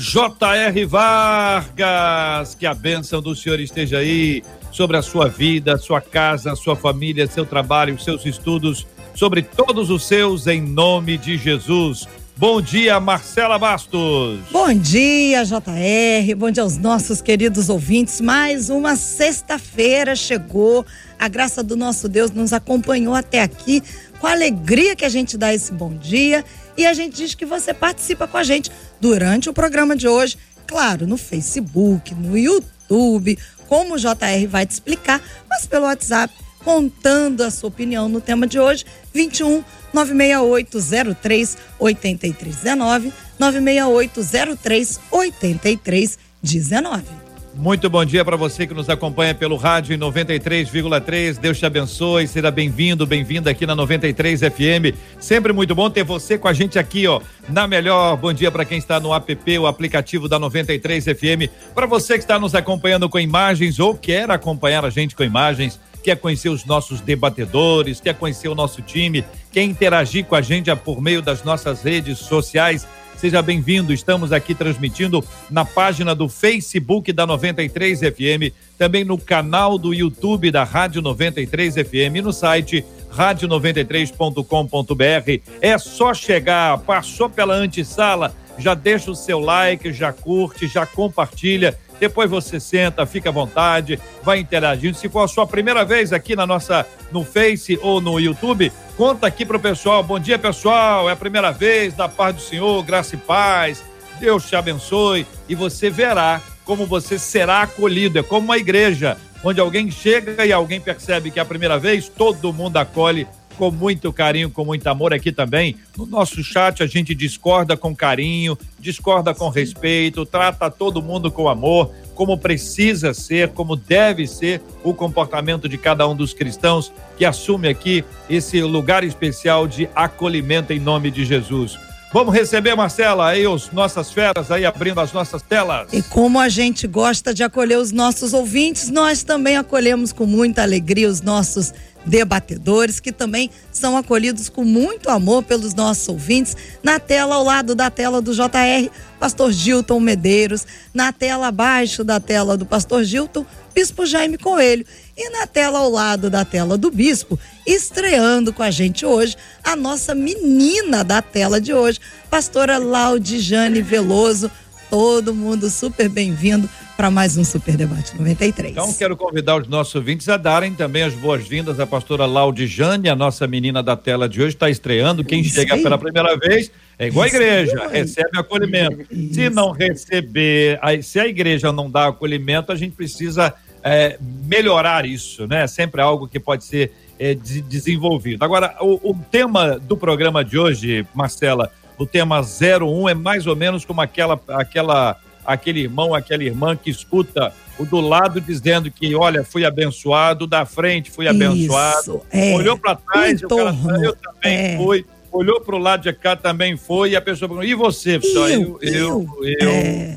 J.R. Vargas. Que a bênção do Senhor esteja aí sobre a sua vida, sua casa, sua família, seu trabalho, seus estudos, sobre todos os seus, em nome de Jesus. Bom dia, Marcela Bastos. Bom dia, JR. Bom dia aos nossos queridos ouvintes. Mais uma sexta-feira chegou. A graça do nosso Deus nos acompanhou até aqui. Com a alegria que a gente dá esse bom dia. E a gente diz que você participa com a gente durante o programa de hoje. Claro, no Facebook, no YouTube, como o JR vai te explicar, mas pelo WhatsApp, contando a sua opinião no tema de hoje. 21 96803 8319 96803 8319. Muito bom dia para você que nos acompanha pelo rádio em 93,3. Deus te abençoe, seja bem-vindo, bem-vinda aqui na 93 FM. Sempre muito bom ter você com a gente aqui, ó, na melhor. Bom dia para quem está no app, o aplicativo da 93 FM. Para você que está nos acompanhando com imagens ou quer acompanhar a gente com imagens, quer conhecer os nossos debatedores, quer conhecer o nosso time, quer interagir com a gente por meio das nossas redes sociais, seja bem-vindo. Estamos aqui transmitindo na página do Facebook da 93 FM, também no canal do YouTube da Rádio 93 FM e no site rádio93.com.br. É só chegar, passou pela antessala, já deixa o seu like, já curte, já compartilha depois você senta, fica à vontade, vai interagindo. Se for a sua primeira vez aqui na nossa no Face ou no YouTube, conta aqui pro pessoal. Bom dia, pessoal. É a primeira vez, da paz do Senhor, graça e paz. Deus te abençoe e você verá como você será acolhido. É como uma igreja onde alguém chega e alguém percebe que é a primeira vez, todo mundo acolhe com muito carinho, com muito amor aqui também. No nosso chat a gente discorda com carinho, discorda com respeito, trata todo mundo com amor, como precisa ser, como deve ser o comportamento de cada um dos cristãos que assume aqui esse lugar especial de acolhimento em nome de Jesus. Vamos receber, Marcela, aí os nossas feras aí abrindo as nossas telas. E como a gente gosta de acolher os nossos ouvintes, nós também acolhemos com muita alegria os nossos debatedores que também são acolhidos com muito amor pelos nossos ouvintes. Na tela ao lado da tela do JR, Pastor Gilton Medeiros, na tela abaixo da tela do Pastor Gilton, Bispo Jaime Coelho e na tela ao lado da tela do Bispo, estreando com a gente hoje a nossa menina da tela de hoje, Pastora Laudijane Veloso. Todo mundo super bem-vindo para mais um Super Debate 93. Então, quero convidar os nossos ouvintes a darem também as boas-vindas à pastora Laudijane, a nossa menina da tela de hoje, está estreando. Quem Isso chega aí. pela primeira vez é igual a igreja, recebe acolhimento. Isso. Se não receber, se a igreja não dá acolhimento, a gente precisa é, melhorar isso, né? Sempre algo que pode ser é, desenvolvido. Agora, o, o tema do programa de hoje, Marcela, o tema 01 é mais ou menos como aquela, aquela aquele irmão, aquela irmã que escuta o do lado dizendo que, olha, fui abençoado, da frente fui abençoado, Isso, é. olhou para trás, o cara, eu também é. fui, olhou para o lado de cá também foi, e a pessoa perguntou, e você, pessoal? Eu, eu, eu, eu, é.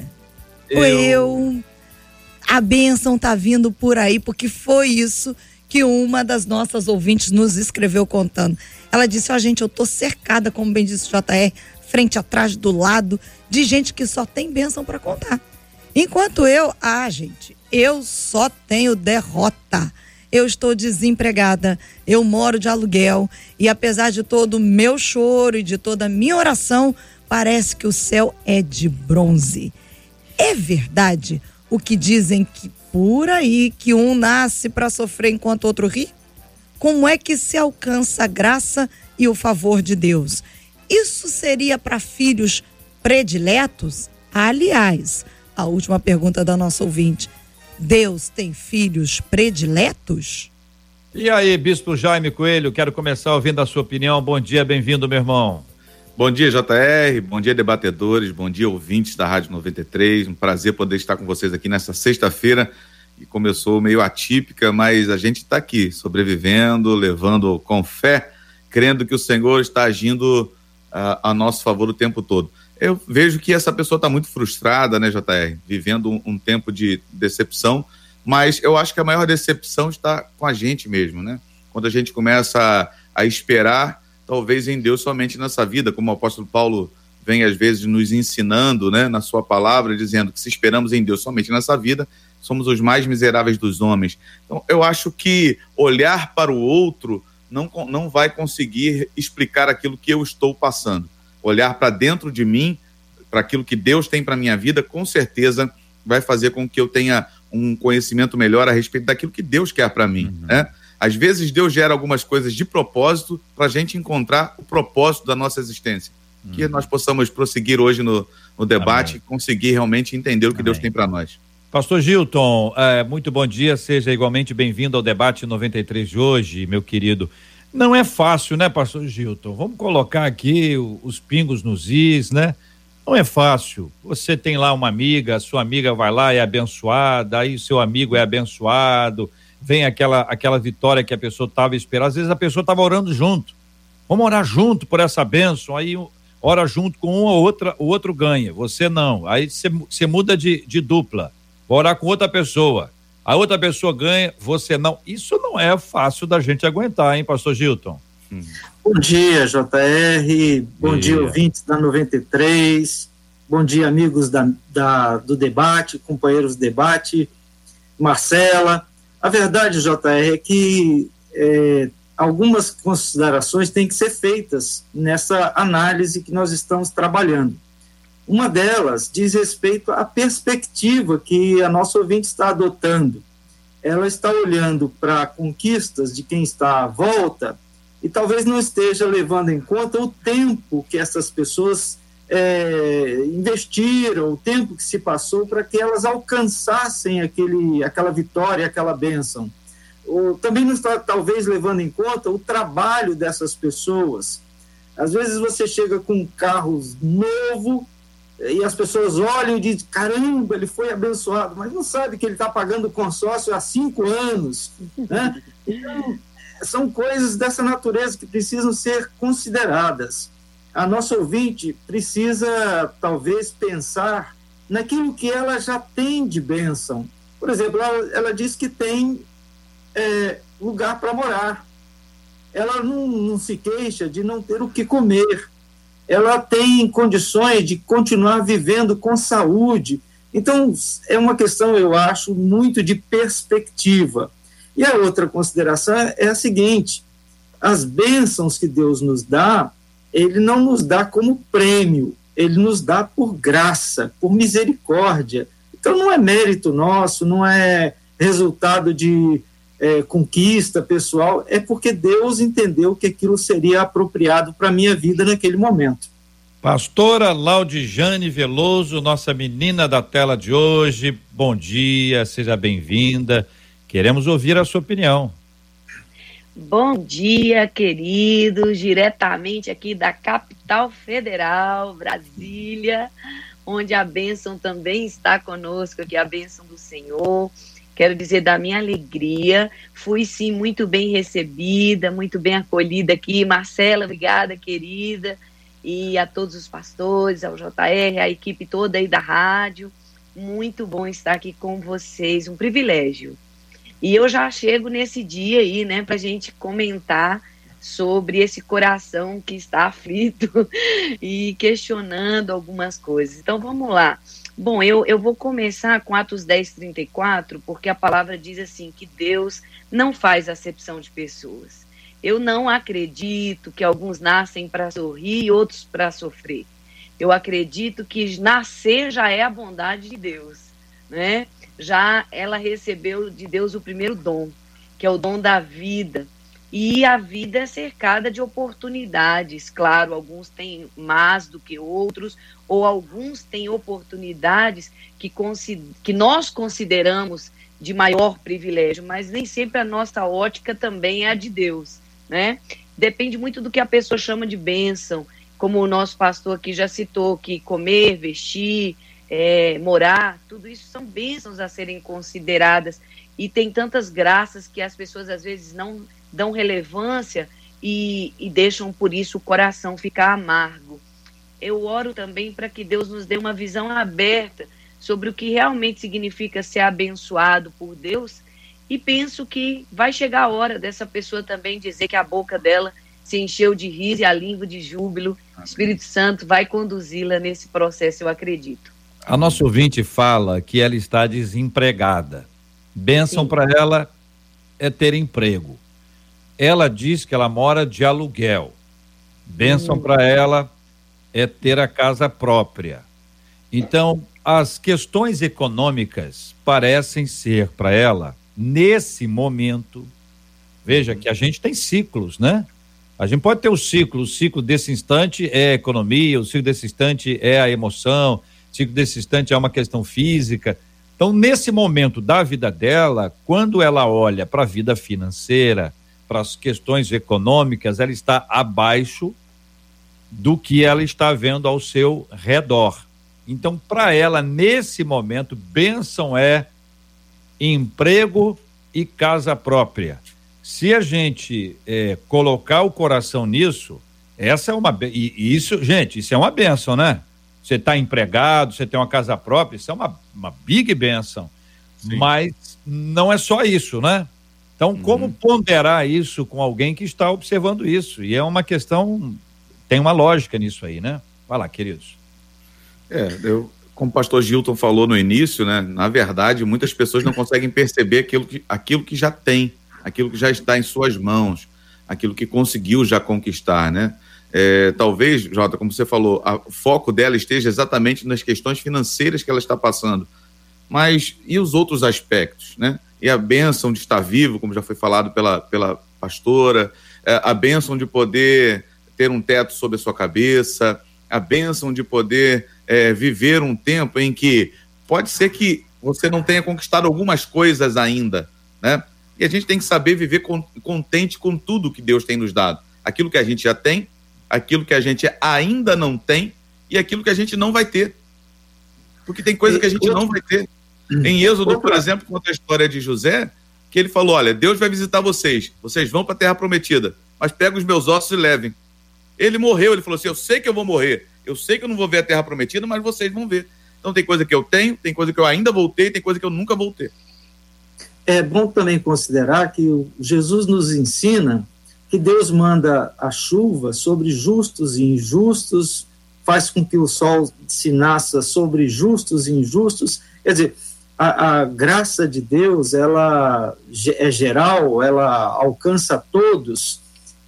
eu, eu. A bênção tá vindo por aí, porque foi isso que uma das nossas ouvintes nos escreveu contando. Ela disse, ó, oh, gente, eu tô cercada, como bem disse o JR, frente, atrás, do lado, de gente que só tem bênção para contar. Enquanto eu, ah, gente, eu só tenho derrota. Eu estou desempregada, eu moro de aluguel e apesar de todo o meu choro e de toda a minha oração, parece que o céu é de bronze. É verdade o que dizem que por aí que um nasce para sofrer enquanto outro ri? Como é que se alcança a graça e o favor de Deus? Isso seria para filhos prediletos? Aliás, a última pergunta da nossa ouvinte: Deus tem filhos prediletos? E aí, Bispo Jaime Coelho, quero começar ouvindo a sua opinião. Bom dia, bem-vindo, meu irmão. Bom dia, JR. Bom dia, debatedores. Bom dia, ouvintes da Rádio 93. Um prazer poder estar com vocês aqui nessa sexta-feira, que começou meio atípica, mas a gente está aqui, sobrevivendo, levando com fé, crendo que o Senhor está agindo uh, a nosso favor o tempo todo. Eu vejo que essa pessoa está muito frustrada, né, JR? Vivendo um, um tempo de decepção, mas eu acho que a maior decepção está com a gente mesmo, né? Quando a gente começa a, a esperar talvez em Deus somente nessa vida, como o apóstolo Paulo vem às vezes nos ensinando, né, na sua palavra, dizendo que se esperamos em Deus somente nessa vida, somos os mais miseráveis dos homens. Então, eu acho que olhar para o outro não, não vai conseguir explicar aquilo que eu estou passando. Olhar para dentro de mim, para aquilo que Deus tem para minha vida, com certeza vai fazer com que eu tenha um conhecimento melhor a respeito daquilo que Deus quer para mim, uhum. né? Às vezes Deus gera algumas coisas de propósito para a gente encontrar o propósito da nossa existência. Hum. Que nós possamos prosseguir hoje no, no debate e conseguir realmente entender o que Amém. Deus tem para nós. Pastor Gilton, é, muito bom dia, seja igualmente bem-vindo ao debate 93 de hoje, meu querido. Não é fácil, né, Pastor Gilton? Vamos colocar aqui os pingos nos is, né? Não é fácil. Você tem lá uma amiga, sua amiga vai lá é abençoada, aí seu amigo é abençoado, vem aquela, aquela vitória que a pessoa estava esperando. Às vezes a pessoa estava orando junto. Vamos orar junto por essa bênção. Aí ora junto com uma ou outra, o outro ganha. Você não. Aí você muda de, de dupla. Vai orar com outra pessoa. A outra pessoa ganha, você não. Isso não é fácil da gente aguentar, hein, pastor Gilton? Hum. Bom dia, JR. Bom dia, dia ouvintes da 93. Bom dia, amigos da, da, do debate, companheiros do debate. Marcela, a verdade, JR, é que é, algumas considerações têm que ser feitas nessa análise que nós estamos trabalhando. Uma delas diz respeito à perspectiva que a nossa ouvinte está adotando. Ela está olhando para conquistas de quem está à volta e talvez não esteja levando em conta o tempo que essas pessoas é, investiram, o tempo que se passou para que elas alcançassem aquele, aquela vitória, aquela bênção. Ou, também não está, talvez, levando em conta o trabalho dessas pessoas. Às vezes você chega com um carro novo e as pessoas olham e dizem: caramba, ele foi abençoado, mas não sabe que ele está pagando consórcio há cinco anos. Né? Então, são coisas dessa natureza que precisam ser consideradas a nossa ouvinte precisa, talvez, pensar naquilo que ela já tem de bênção. Por exemplo, ela, ela diz que tem é, lugar para morar. Ela não, não se queixa de não ter o que comer. Ela tem condições de continuar vivendo com saúde. Então, é uma questão, eu acho, muito de perspectiva. E a outra consideração é a seguinte: as bênçãos que Deus nos dá, ele não nos dá como prêmio, ele nos dá por graça, por misericórdia. Então não é mérito nosso, não é resultado de é, conquista pessoal, é porque Deus entendeu que aquilo seria apropriado para a minha vida naquele momento. Pastora Laudijane Veloso, nossa menina da tela de hoje, bom dia, seja bem-vinda. Queremos ouvir a sua opinião. Bom dia, queridos, diretamente aqui da capital federal, Brasília, onde a bênção também está conosco, aqui a bênção do Senhor. Quero dizer da minha alegria, fui sim muito bem recebida, muito bem acolhida aqui. Marcela, obrigada, querida, e a todos os pastores, ao JR, a equipe toda aí da rádio. Muito bom estar aqui com vocês, um privilégio. E eu já chego nesse dia aí, né, para gente comentar sobre esse coração que está aflito e questionando algumas coisas. Então vamos lá. Bom, eu, eu vou começar com Atos 10, 34, porque a palavra diz assim: que Deus não faz acepção de pessoas. Eu não acredito que alguns nascem para sorrir e outros para sofrer. Eu acredito que nascer já é a bondade de Deus, né? já ela recebeu de Deus o primeiro dom, que é o dom da vida. E a vida é cercada de oportunidades. Claro, alguns têm mais do que outros, ou alguns têm oportunidades que, que nós consideramos de maior privilégio, mas nem sempre a nossa ótica também é a de Deus, né? Depende muito do que a pessoa chama de bênção, como o nosso pastor aqui já citou, que comer, vestir, é, morar, tudo isso são bênçãos a serem consideradas e tem tantas graças que as pessoas às vezes não dão relevância e, e deixam por isso o coração ficar amargo. Eu oro também para que Deus nos dê uma visão aberta sobre o que realmente significa ser abençoado por Deus e penso que vai chegar a hora dessa pessoa também dizer que a boca dela se encheu de riso e a língua de júbilo. O Espírito Santo vai conduzi-la nesse processo, eu acredito. A nossa ouvinte fala que ela está desempregada. Bênção para ela é ter emprego. Ela diz que ela mora de aluguel. Bênção hum. para ela é ter a casa própria. Então, as questões econômicas parecem ser para ela, nesse momento, veja que a gente tem ciclos, né? A gente pode ter o ciclo, o ciclo desse instante é a economia, o ciclo desse instante é a emoção, o ciclo desse instante é uma questão física. Então, nesse momento da vida dela, quando ela olha para a vida financeira, para as questões econômicas, ela está abaixo do que ela está vendo ao seu redor. Então, para ela, nesse momento, bênção é emprego e casa própria. Se a gente é, colocar o coração nisso, essa é uma. E isso, gente, isso é uma benção, né? Você está empregado, você tem uma casa própria, isso é uma, uma big benção. Sim. Mas não é só isso, né? Então, uhum. como ponderar isso com alguém que está observando isso? E é uma questão, tem uma lógica nisso aí, né? Vai lá, queridos. É, eu, como o pastor Gilton falou no início, né? Na verdade, muitas pessoas não conseguem perceber aquilo que, aquilo que já tem aquilo que já está em suas mãos, aquilo que conseguiu já conquistar, né? É, talvez, Jota, como você falou, o foco dela esteja exatamente nas questões financeiras que ela está passando. Mas e os outros aspectos, né? E a bênção de estar vivo, como já foi falado pela, pela pastora, é, a bênção de poder ter um teto sobre a sua cabeça, a bênção de poder é, viver um tempo em que pode ser que você não tenha conquistado algumas coisas ainda, né? E a gente tem que saber viver contente com tudo que Deus tem nos dado. Aquilo que a gente já tem, aquilo que a gente ainda não tem e aquilo que a gente não vai ter. Porque tem coisa que a gente não vai ter. Em Êxodo, por exemplo, conta a história de José, que ele falou: Olha, Deus vai visitar vocês, vocês vão para a terra prometida, mas pega os meus ossos e levem. Ele morreu, ele falou assim: Eu sei que eu vou morrer, eu sei que eu não vou ver a terra prometida, mas vocês vão ver. Então tem coisa que eu tenho, tem coisa que eu ainda vou ter, tem coisa que eu nunca vou ter é bom também considerar que Jesus nos ensina que Deus manda a chuva sobre justos e injustos, faz com que o sol se nasça sobre justos e injustos. Quer dizer, a, a graça de Deus, ela é geral, ela alcança todos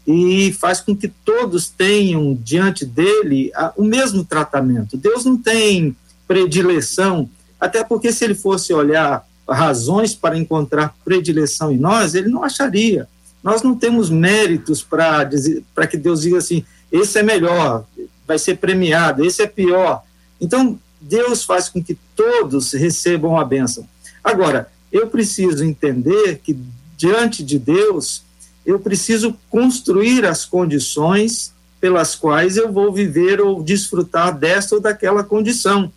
e faz com que todos tenham diante dele a, o mesmo tratamento. Deus não tem predileção, até porque se ele fosse olhar razões para encontrar predileção em nós, ele não acharia. Nós não temos méritos para que Deus diga assim: esse é melhor, vai ser premiado, esse é pior. Então, Deus faz com que todos recebam a bênção. Agora, eu preciso entender que diante de Deus, eu preciso construir as condições pelas quais eu vou viver ou desfrutar desta ou daquela condição.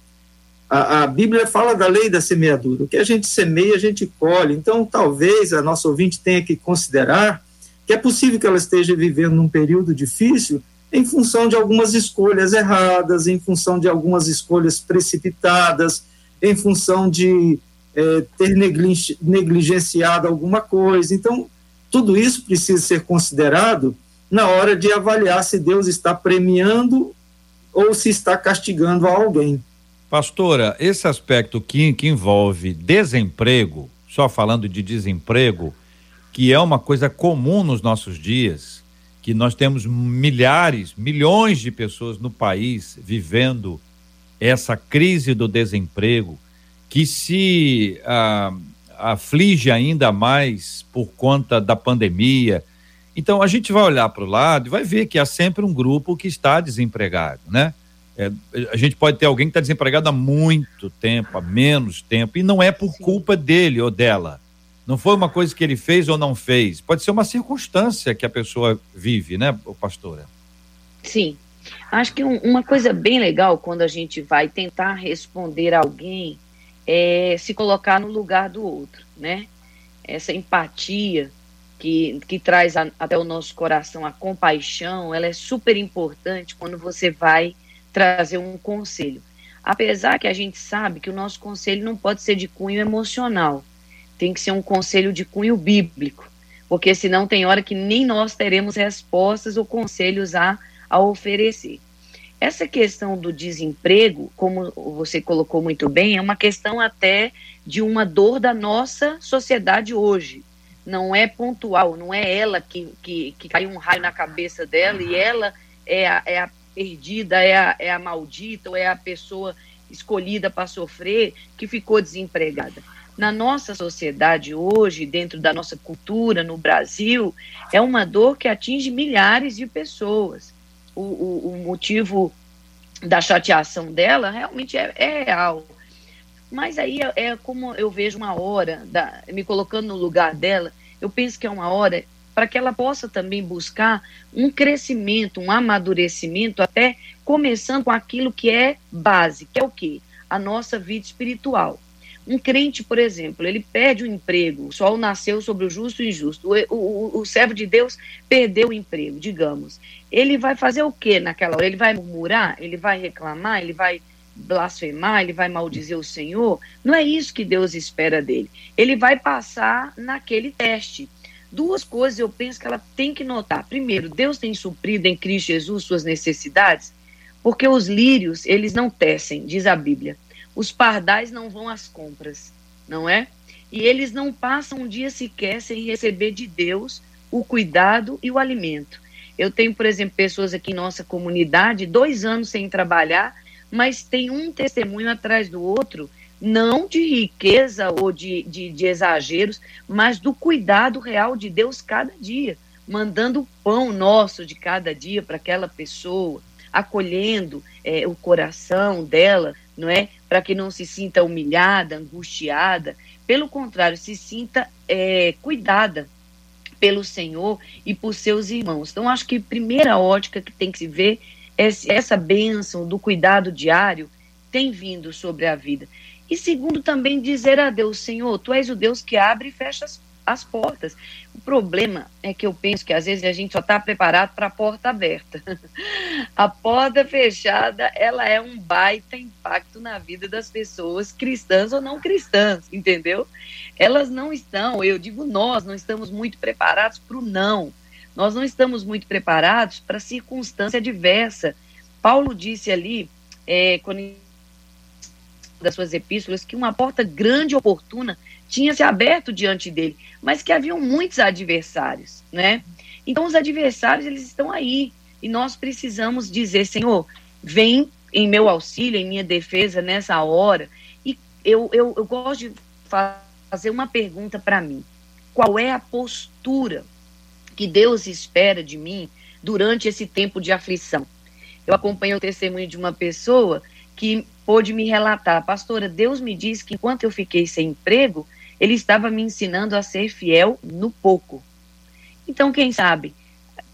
A, a, Bíblia fala da lei da semeadura. O que a gente semeia, a gente colhe. Então, talvez a nossa ouvinte tenha que considerar que é possível que ela esteja vivendo num período difícil em função de algumas escolhas erradas, em função de algumas escolhas precipitadas, em função de é, ter negligenciado alguma coisa. Então, tudo isso precisa ser considerado na hora de avaliar se Deus está premiando ou se está castigando alguém. Pastora, esse aspecto que, que envolve desemprego, só falando de desemprego, que é uma coisa comum nos nossos dias, que nós temos milhares, milhões de pessoas no país vivendo essa crise do desemprego, que se ah, aflige ainda mais por conta da pandemia. Então a gente vai olhar para o lado e vai ver que há sempre um grupo que está desempregado, né? É, a gente pode ter alguém que está desempregado há muito tempo, há menos tempo, e não é por Sim. culpa dele ou dela. Não foi uma coisa que ele fez ou não fez. Pode ser uma circunstância que a pessoa vive, né, pastora? Sim. Acho que um, uma coisa bem legal quando a gente vai tentar responder alguém é se colocar no lugar do outro, né? Essa empatia que, que traz a, até o nosso coração a compaixão, ela é super importante quando você vai trazer um conselho. Apesar que a gente sabe que o nosso conselho não pode ser de cunho emocional, tem que ser um conselho de cunho bíblico, porque senão tem hora que nem nós teremos respostas ou conselhos a, a oferecer. Essa questão do desemprego, como você colocou muito bem, é uma questão até de uma dor da nossa sociedade hoje não é pontual, não é ela que, que, que caiu um raio na cabeça dela e ela é a, é a perdida, é a, é a maldita, ou é a pessoa escolhida para sofrer que ficou desempregada. Na nossa sociedade hoje, dentro da nossa cultura no Brasil, é uma dor que atinge milhares de pessoas. O, o, o motivo da chateação dela realmente é, é real mas aí é, é, como eu vejo uma hora, da, me colocando no lugar dela, eu penso que é uma hora para que ela possa também buscar um crescimento, um amadurecimento, até começando com aquilo que é base, que é o quê? A nossa vida espiritual. Um crente, por exemplo, ele perde o emprego, o sol nasceu sobre o justo e injusto, o, o, o servo de Deus perdeu o emprego, digamos. Ele vai fazer o que naquela hora? Ele vai murmurar? Ele vai reclamar? Ele vai blasfemar, ele vai maldizer o Senhor. Não é isso que Deus espera dele. Ele vai passar naquele teste. Duas coisas eu penso que ela tem que notar. Primeiro, Deus tem suprido em Cristo Jesus suas necessidades, porque os lírios, eles não tecem, diz a Bíblia. Os pardais não vão às compras, não é? E eles não passam um dia sequer sem receber de Deus o cuidado e o alimento. Eu tenho, por exemplo, pessoas aqui em nossa comunidade, dois anos sem trabalhar, mas tem um testemunho atrás do outro, não de riqueza ou de, de, de exageros, mas do cuidado real de Deus cada dia, mandando o pão nosso de cada dia para aquela pessoa, acolhendo é, o coração dela, não é? Para que não se sinta humilhada, angustiada, pelo contrário, se sinta é, cuidada pelo Senhor e por seus irmãos. Então, acho que primeira ótica que tem que se ver essa bênção do cuidado diário tem vindo sobre a vida. E segundo, também dizer a Deus, Senhor, Tu és o Deus que abre e fecha as, as portas. O problema é que eu penso que às vezes a gente só está preparado para a porta aberta. a porta fechada, ela é um baita impacto na vida das pessoas, cristãs ou não cristãs, entendeu? Elas não estão, eu digo nós, não estamos muito preparados para o não. Nós não estamos muito preparados para circunstância diversa. Paulo disse ali, é, quando das suas epístolas, que uma porta grande e oportuna tinha se aberto diante dele, mas que haviam muitos adversários, né? Então os adversários eles estão aí e nós precisamos dizer, Senhor, vem em meu auxílio, em minha defesa nessa hora. E eu, eu, eu gosto de fazer uma pergunta para mim: qual é a postura que Deus espera de mim durante esse tempo de aflição. Eu acompanho o testemunho de uma pessoa que pôde me relatar, pastora, Deus me disse que enquanto eu fiquei sem emprego, ele estava me ensinando a ser fiel no pouco. Então, quem sabe,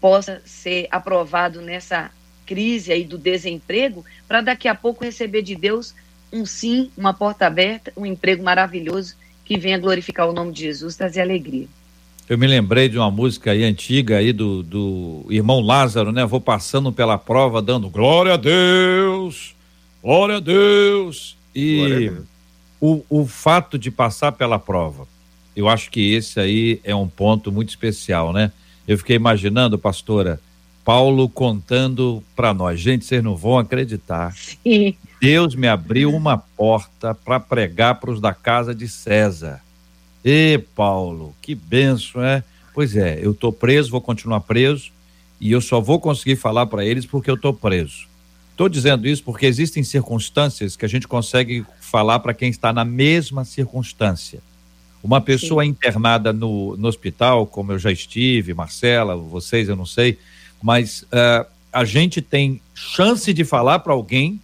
possa ser aprovado nessa crise aí do desemprego, para daqui a pouco receber de Deus um sim, uma porta aberta, um emprego maravilhoso que venha glorificar o nome de Jesus, trazer alegria. Eu me lembrei de uma música aí antiga aí do, do irmão Lázaro, né? Vou passando pela prova dando glória a Deus, glória a Deus. E a Deus. O, o fato de passar pela prova, eu acho que esse aí é um ponto muito especial, né? Eu fiquei imaginando, pastora, Paulo contando para nós, gente, vocês não vão acreditar. Sim. Deus me abriu uma porta para pregar para os da casa de César. E Paulo, que benção, é? Pois é, eu tô preso, vou continuar preso e eu só vou conseguir falar para eles porque eu tô preso. Estou dizendo isso porque existem circunstâncias que a gente consegue falar para quem está na mesma circunstância. Uma pessoa Sim. internada no, no hospital, como eu já estive, Marcela, vocês, eu não sei, mas uh, a gente tem chance de falar para alguém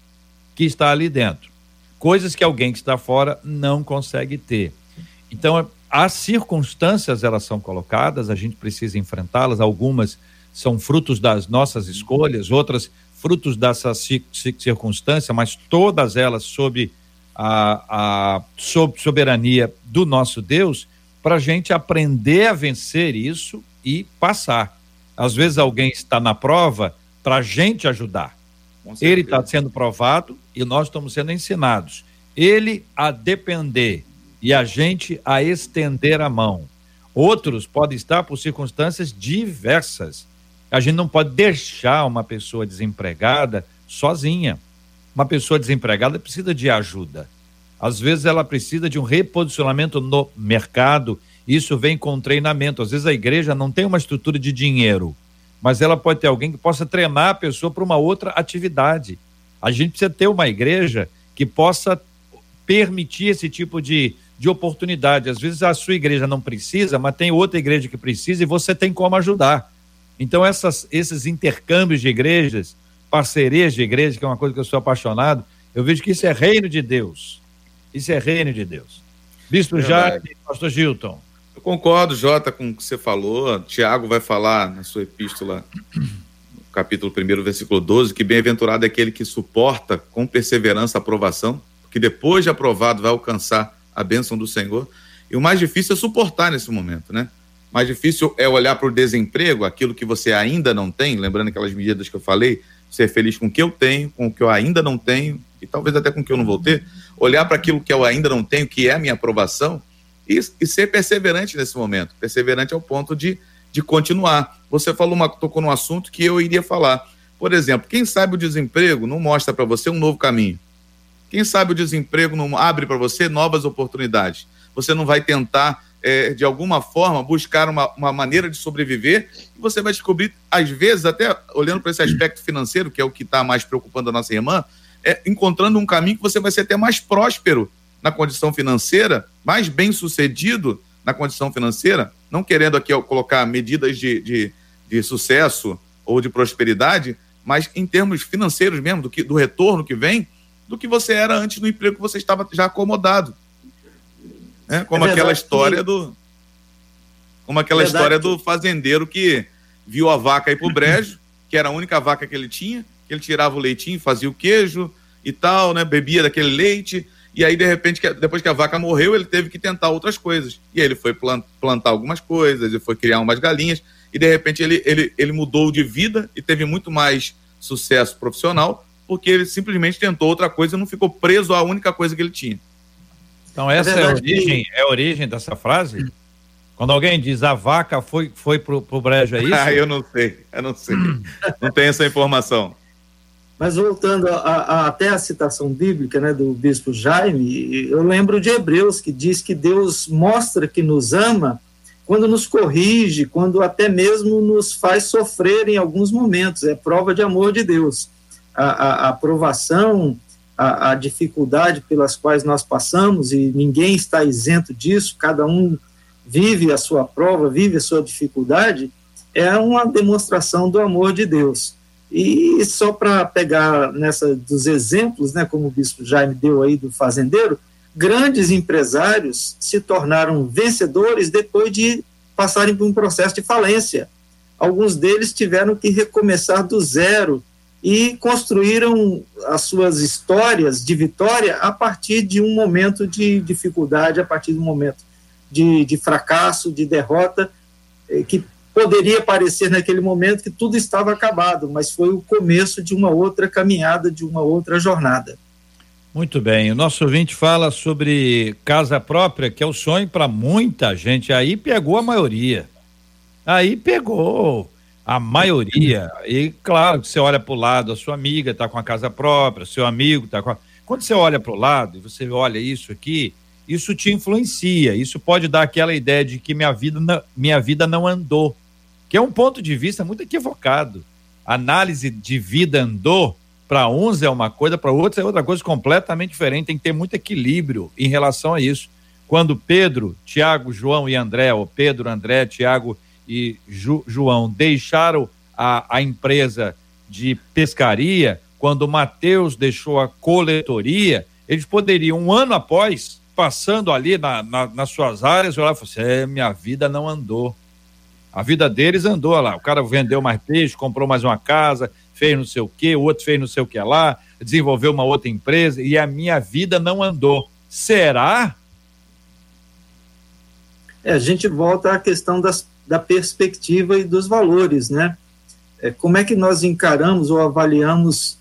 que está ali dentro. Coisas que alguém que está fora não consegue ter. Então, as circunstâncias elas são colocadas, a gente precisa enfrentá-las, algumas são frutos das nossas escolhas, outras frutos dessa circunstância, mas todas elas sob a, a sob soberania do nosso Deus, para a gente aprender a vencer isso e passar. Às vezes alguém está na prova para a gente ajudar. Ele está sendo provado e nós estamos sendo ensinados. Ele a depender e a gente a estender a mão. Outros podem estar por circunstâncias diversas. A gente não pode deixar uma pessoa desempregada sozinha. Uma pessoa desempregada precisa de ajuda. Às vezes ela precisa de um reposicionamento no mercado. Isso vem com treinamento. Às vezes a igreja não tem uma estrutura de dinheiro, mas ela pode ter alguém que possa treinar a pessoa para uma outra atividade. A gente precisa ter uma igreja que possa permitir esse tipo de, de oportunidade. Às vezes a sua igreja não precisa, mas tem outra igreja que precisa e você tem como ajudar. Então, essas, esses intercâmbios de igrejas, parcerias de igrejas, que é uma coisa que eu sou apaixonado, eu vejo que isso é reino de Deus. Isso é reino de Deus. Bispo Jaime, pastor Gilton. Eu concordo, Jota, com o que você falou. Tiago vai falar na sua epístola, no capítulo 1, versículo 12, que bem-aventurado é aquele que suporta com perseverança a aprovação, porque depois de aprovado vai alcançar a bênção do Senhor. E o mais difícil é suportar nesse momento, né? Mais difícil é olhar para o desemprego, aquilo que você ainda não tem, lembrando aquelas medidas que eu falei, ser feliz com o que eu tenho, com o que eu ainda não tenho, e talvez até com o que eu não vou ter, olhar para aquilo que eu ainda não tenho, que é a minha aprovação, e, e, ser perseverante nesse momento. Perseverante ao ponto de, de continuar. Você falou uma, tocou num assunto que eu iria falar. Por exemplo, quem sabe o desemprego não mostra para você um novo caminho. Quem sabe o desemprego não abre para você novas oportunidades. Você não vai tentar é, de alguma forma, buscar uma, uma maneira de sobreviver, e você vai descobrir, às vezes, até olhando para esse aspecto financeiro, que é o que está mais preocupando a nossa irmã, é, encontrando um caminho que você vai ser até mais próspero na condição financeira, mais bem sucedido na condição financeira, não querendo aqui colocar medidas de, de, de sucesso ou de prosperidade, mas em termos financeiros mesmo, do, que, do retorno que vem, do que você era antes no emprego que você estava já acomodado. Né? Como é aquela história que... do. Como aquela história que... do fazendeiro que viu a vaca ir pro brejo, que era a única vaca que ele tinha, que ele tirava o leitinho, fazia o queijo e tal, né? Bebia daquele leite. E aí, de repente, depois que a vaca morreu, ele teve que tentar outras coisas. E aí ele foi plantar algumas coisas, ele foi criar umas galinhas, e de repente ele, ele, ele mudou de vida e teve muito mais sucesso profissional, porque ele simplesmente tentou outra coisa e não ficou preso à única coisa que ele tinha. Então essa é, a origem, é a origem dessa frase? Quando alguém diz a vaca foi, foi pro, pro brejo, é isso? Ah, eu não sei, eu não sei. não tenho essa informação. Mas voltando a, a, até a citação bíblica né, do bispo Jaime, eu lembro de Hebreus, que diz que Deus mostra que nos ama quando nos corrige, quando até mesmo nos faz sofrer em alguns momentos. É prova de amor de Deus. A, a, a aprovação, a, a, dificuldade pelas quais nós passamos, e ninguém está isento disso, cada um vive a sua prova, vive a sua dificuldade, é uma demonstração do amor de Deus. E só para pegar nessa dos exemplos, né, como o bispo Jaime deu aí do fazendeiro, grandes empresários se tornaram vencedores depois de passarem por um processo de falência. Alguns deles tiveram que recomeçar do zero e construíram as suas histórias de vitória a partir de um momento de dificuldade, a partir de um momento de, de fracasso, de derrota, eh, que poderia parecer naquele momento que tudo estava acabado, mas foi o começo de uma outra caminhada, de uma outra jornada. Muito bem, o nosso ouvinte fala sobre casa própria, que é o sonho para muita gente. Aí pegou a maioria. Aí pegou a maioria. E claro você olha para o lado, a sua amiga está com a casa própria, seu amigo está com a... Quando você olha para o lado e você olha isso aqui, isso te influencia. Isso pode dar aquela ideia de que minha vida não, minha vida não andou, que é um ponto de vista muito equivocado. Análise de vida andou para uns é uma coisa, para outros é outra coisa completamente diferente. Tem que ter muito equilíbrio em relação a isso. Quando Pedro, Tiago, João e André, ou Pedro, André, Tiago e Ju, João deixaram a, a empresa de pescaria, quando Mateus deixou a coletoria, eles poderiam, um ano após, passando ali na, na, nas suas áreas, olhar e falar assim, é, minha vida não andou. A vida deles andou lá. O cara vendeu mais peixe, comprou mais uma casa, fez não sei o que, o outro fez não sei o que lá, desenvolveu uma outra empresa e a minha vida não andou. Será? É, a gente volta à questão das, da perspectiva e dos valores, né? É, como é que nós encaramos ou avaliamos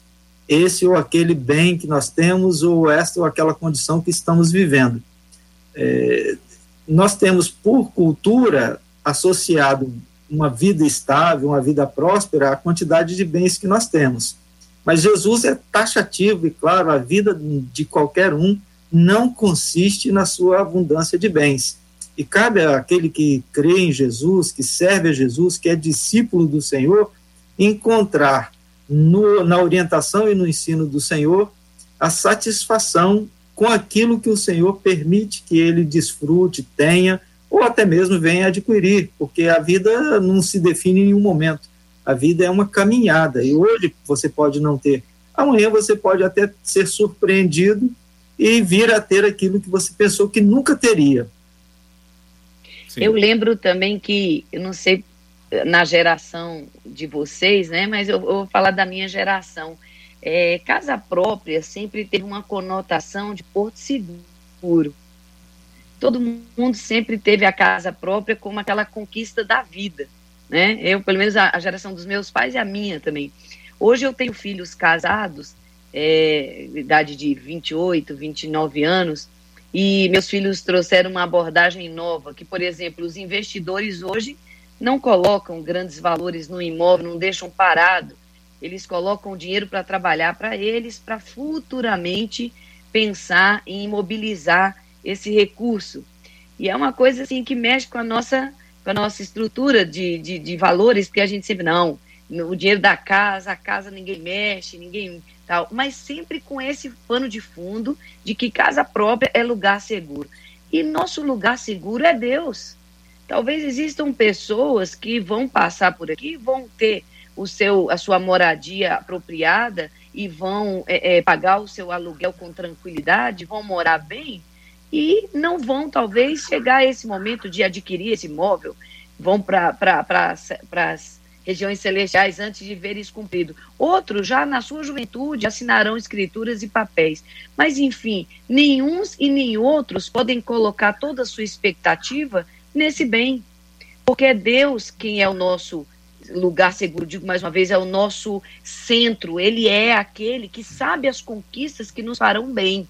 esse ou aquele bem que nós temos ou esta ou aquela condição que estamos vivendo? É, nós temos, por cultura, associado uma vida estável, uma vida próspera, à quantidade de bens que nós temos. Mas Jesus é taxativo e claro, a vida de qualquer um não consiste na sua abundância de bens. E cabe àquele que crê em Jesus, que serve a Jesus, que é discípulo do Senhor, encontrar no, na orientação e no ensino do Senhor a satisfação com aquilo que o Senhor permite que ele desfrute, tenha, ou até mesmo venha adquirir, porque a vida não se define em um momento. A vida é uma caminhada, e hoje você pode não ter. Amanhã você pode até ser surpreendido e vir a ter aquilo que você pensou que nunca teria. Eu lembro também que, eu não sei na geração de vocês, né, mas eu, eu vou falar da minha geração. É, casa própria sempre teve uma conotação de porto seguro. Todo mundo sempre teve a casa própria como aquela conquista da vida, né? Eu, pelo menos a, a geração dos meus pais e a minha também. Hoje eu tenho filhos casados é, idade de 28, 29 anos, e meus filhos trouxeram uma abordagem nova, que, por exemplo, os investidores hoje não colocam grandes valores no imóvel, não deixam parado, eles colocam dinheiro para trabalhar para eles, para futuramente pensar em imobilizar esse recurso. E é uma coisa assim que mexe com a nossa, com a nossa estrutura de, de, de valores, porque a gente sempre, não, o dinheiro da casa, a casa ninguém mexe, ninguém tal, mas sempre com esse pano de fundo de que casa própria é lugar seguro. E nosso lugar seguro é Deus. Talvez existam pessoas que vão passar por aqui, vão ter o seu, a sua moradia apropriada e vão é, é, pagar o seu aluguel com tranquilidade, vão morar bem e não vão, talvez, chegar a esse momento de adquirir esse imóvel, vão para as regiões celestiais antes de ver isso cumprido. Outros, já na sua juventude, assinarão escrituras e papéis. Mas, enfim, nenhuns e nem outros podem colocar toda a sua expectativa nesse bem. Porque é Deus quem é o nosso lugar seguro, digo mais uma vez, é o nosso centro. Ele é aquele que sabe as conquistas que nos farão bem.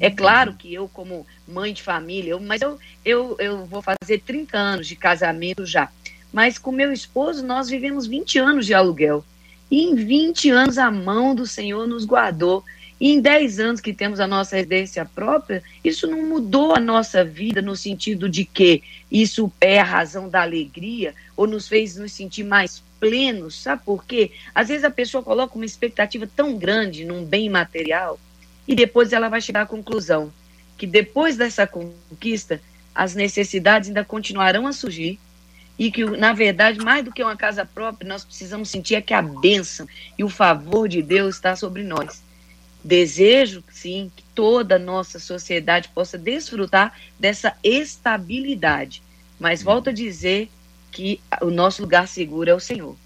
É claro que eu, como mãe de família, eu, mas eu, eu, eu vou fazer 30 anos de casamento já. Mas com meu esposo, nós vivemos 20 anos de aluguel. E em 20 anos a mão do Senhor nos guardou. E em 10 anos que temos a nossa residência própria, isso não mudou a nossa vida no sentido de que isso é a razão da alegria ou nos fez nos sentir mais plenos, sabe por quê? Às vezes a pessoa coloca uma expectativa tão grande num bem material e depois ela vai chegar à conclusão que depois dessa conquista as necessidades ainda continuarão a surgir e que, na verdade, mais do que uma casa própria, nós precisamos sentir é que a bênção e o favor de Deus está sobre nós. Desejo, sim, que toda a nossa sociedade possa desfrutar dessa estabilidade. Mas volto a dizer que o nosso lugar seguro é o Senhor.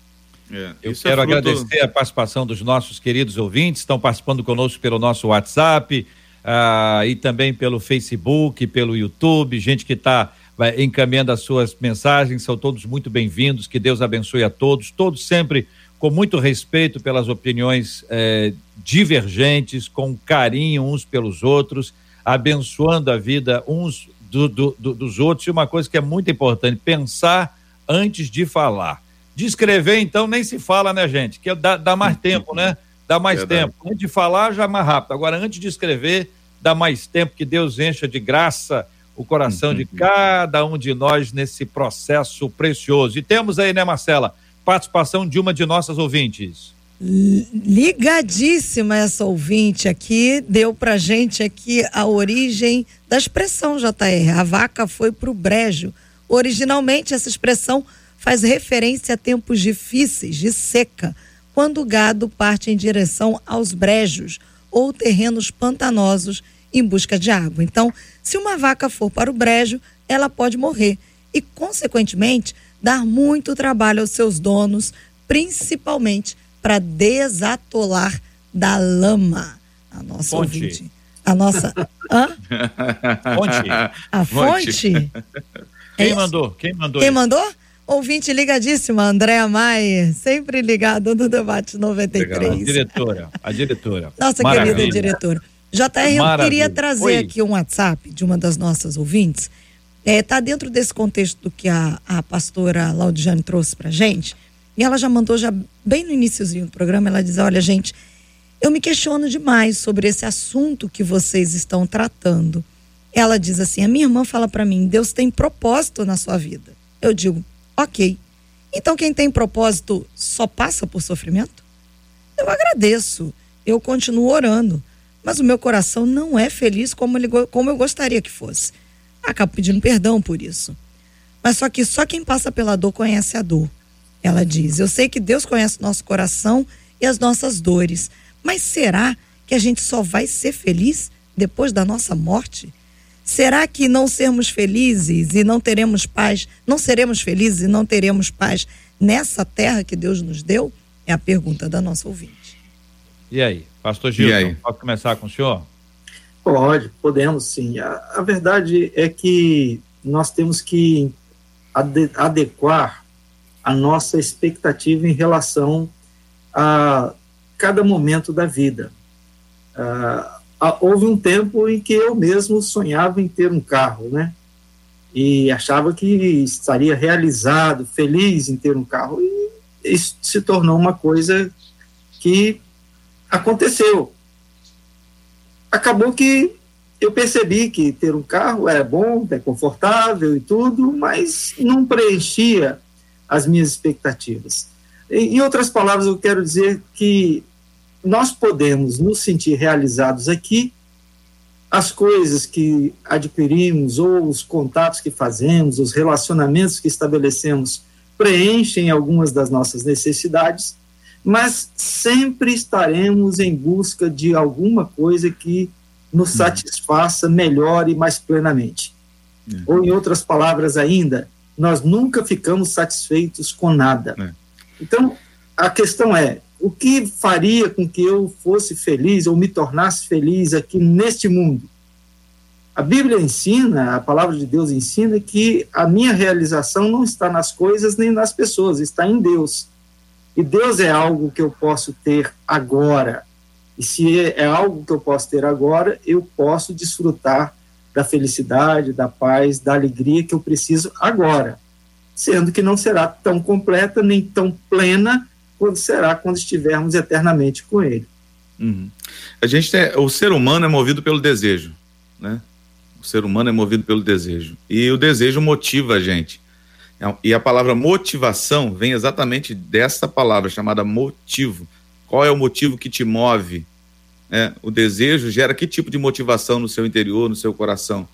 É, Eu quero é fruto... agradecer a participação dos nossos queridos ouvintes, estão participando conosco pelo nosso WhatsApp uh, e também pelo Facebook, pelo YouTube, gente que está vai, encaminhando as suas mensagens, são todos muito bem-vindos, que Deus abençoe a todos, todos sempre com muito respeito pelas opiniões eh, divergentes, com carinho uns pelos outros, abençoando a vida uns do, do, do, dos outros, e uma coisa que é muito importante, pensar antes de falar. De escrever, então, nem se fala, né, gente? Que dá, dá mais tempo, né? Dá mais Verdade. tempo. Antes de falar, já é mais rápido. Agora, antes de escrever, dá mais tempo que Deus encha de graça o coração de uhum. cada um de nós nesse processo precioso. E temos aí, né, Marcela, participação de uma de nossas ouvintes. Ligadíssima essa ouvinte aqui, deu pra gente aqui a origem da expressão JR. A vaca foi pro brejo. Originalmente, essa expressão faz referência a tempos difíceis de seca, quando o gado parte em direção aos brejos ou terrenos pantanosos em busca de água. Então, se uma vaca for para o brejo, ela pode morrer e, consequentemente, dar muito trabalho aos seus donos, principalmente para desatolar da lama. A nossa fonte. ouvinte. A nossa. Hã? Fonte. A fonte? fonte. Quem é mandou? Quem mandou? Quem isso? mandou? Ouvinte ligadíssima, Andréa Maier, sempre ligada no debate 93. Legal. A diretora, a diretora. Nossa Maravilha. querida diretora. JR, eu queria trazer Oi. aqui um WhatsApp de uma das nossas ouvintes. Está é, tá dentro desse contexto do que a, a pastora Laudiane trouxe para gente. E ela já mandou, já bem no iníciozinho do programa, ela diz: Olha, gente, eu me questiono demais sobre esse assunto que vocês estão tratando. Ela diz assim: A minha irmã fala para mim, Deus tem propósito na sua vida. Eu digo: Ok. Então quem tem propósito só passa por sofrimento? Eu agradeço, eu continuo orando, mas o meu coração não é feliz como, ele, como eu gostaria que fosse. Acabo pedindo perdão por isso. Mas só que só quem passa pela dor conhece a dor. Ela diz: Eu sei que Deus conhece o nosso coração e as nossas dores, mas será que a gente só vai ser feliz depois da nossa morte? Será que não sermos felizes e não teremos paz, não seremos felizes e não teremos paz nessa terra que Deus nos deu? É a pergunta da nossa ouvinte. E aí, pastor Gilson, pode começar com o senhor? Pode, podemos sim. A, a verdade é que nós temos que ade adequar a nossa expectativa em relação a cada momento da vida. Uh, houve um tempo em que eu mesmo sonhava em ter um carro, né? E achava que estaria realizado, feliz em ter um carro. E isso se tornou uma coisa que aconteceu. Acabou que eu percebi que ter um carro é bom, é confortável e tudo, mas não preenchia as minhas expectativas. Em outras palavras, eu quero dizer que nós podemos nos sentir realizados aqui, as coisas que adquirimos, ou os contatos que fazemos, os relacionamentos que estabelecemos, preenchem algumas das nossas necessidades, mas sempre estaremos em busca de alguma coisa que nos uhum. satisfaça melhor e mais plenamente. Uhum. Ou, em outras palavras ainda, nós nunca ficamos satisfeitos com nada. É. Então, a questão é: o que faria com que eu fosse feliz ou me tornasse feliz aqui neste mundo? A Bíblia ensina, a palavra de Deus ensina que a minha realização não está nas coisas nem nas pessoas, está em Deus. E Deus é algo que eu posso ter agora. E se é algo que eu posso ter agora, eu posso desfrutar da felicidade, da paz, da alegria que eu preciso agora. Sendo que não será tão completa nem tão plena quando será quando estivermos eternamente com Ele. Uhum. A gente tem, o ser humano é movido pelo desejo, né? O ser humano é movido pelo desejo e o desejo motiva a gente. E a palavra motivação vem exatamente dessa palavra chamada motivo. Qual é o motivo que te move? É, o desejo gera que tipo de motivação no seu interior, no seu coração?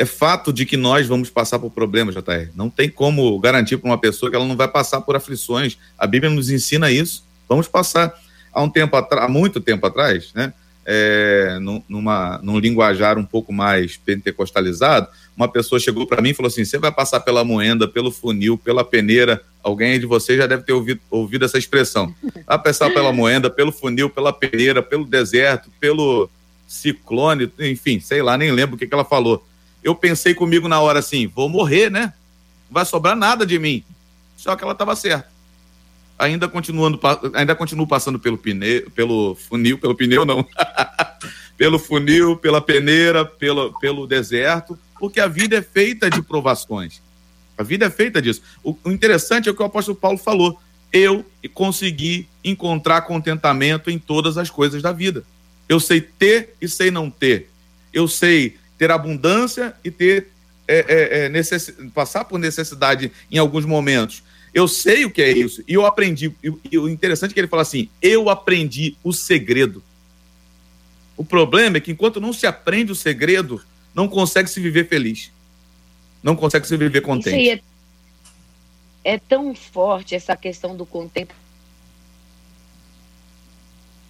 é fato de que nós vamos passar por problemas, JR. Não tem como garantir para uma pessoa que ela não vai passar por aflições. A Bíblia nos ensina isso. Vamos passar. Há um tempo atrás, há muito tempo atrás, né? É, numa, num linguajar um pouco mais pentecostalizado, uma pessoa chegou para mim e falou assim: você vai passar pela moenda, pelo funil, pela peneira. Alguém de vocês já deve ter ouvido, ouvido essa expressão. Vai passar pela moenda, pelo funil, pela peneira, pelo deserto, pelo ciclone, enfim, sei lá, nem lembro o que, que ela falou eu pensei comigo na hora assim, vou morrer, né? Não vai sobrar nada de mim. Só que ela estava certa. Ainda continuando, ainda continuo passando pelo pneu, pelo funil, pelo pneu não. pelo funil, pela peneira, pelo, pelo deserto, porque a vida é feita de provações. A vida é feita disso. O, o interessante é o que o apóstolo Paulo falou. Eu consegui encontrar contentamento em todas as coisas da vida. Eu sei ter e sei não ter. Eu sei ter abundância e ter é, é, é, necess... passar por necessidade em alguns momentos. Eu sei o que é isso. E eu aprendi. E o interessante é que ele fala assim: eu aprendi o segredo. O problema é que enquanto não se aprende o segredo, não consegue se viver feliz. Não consegue se viver contente. É, é, tão forte essa questão do contempo.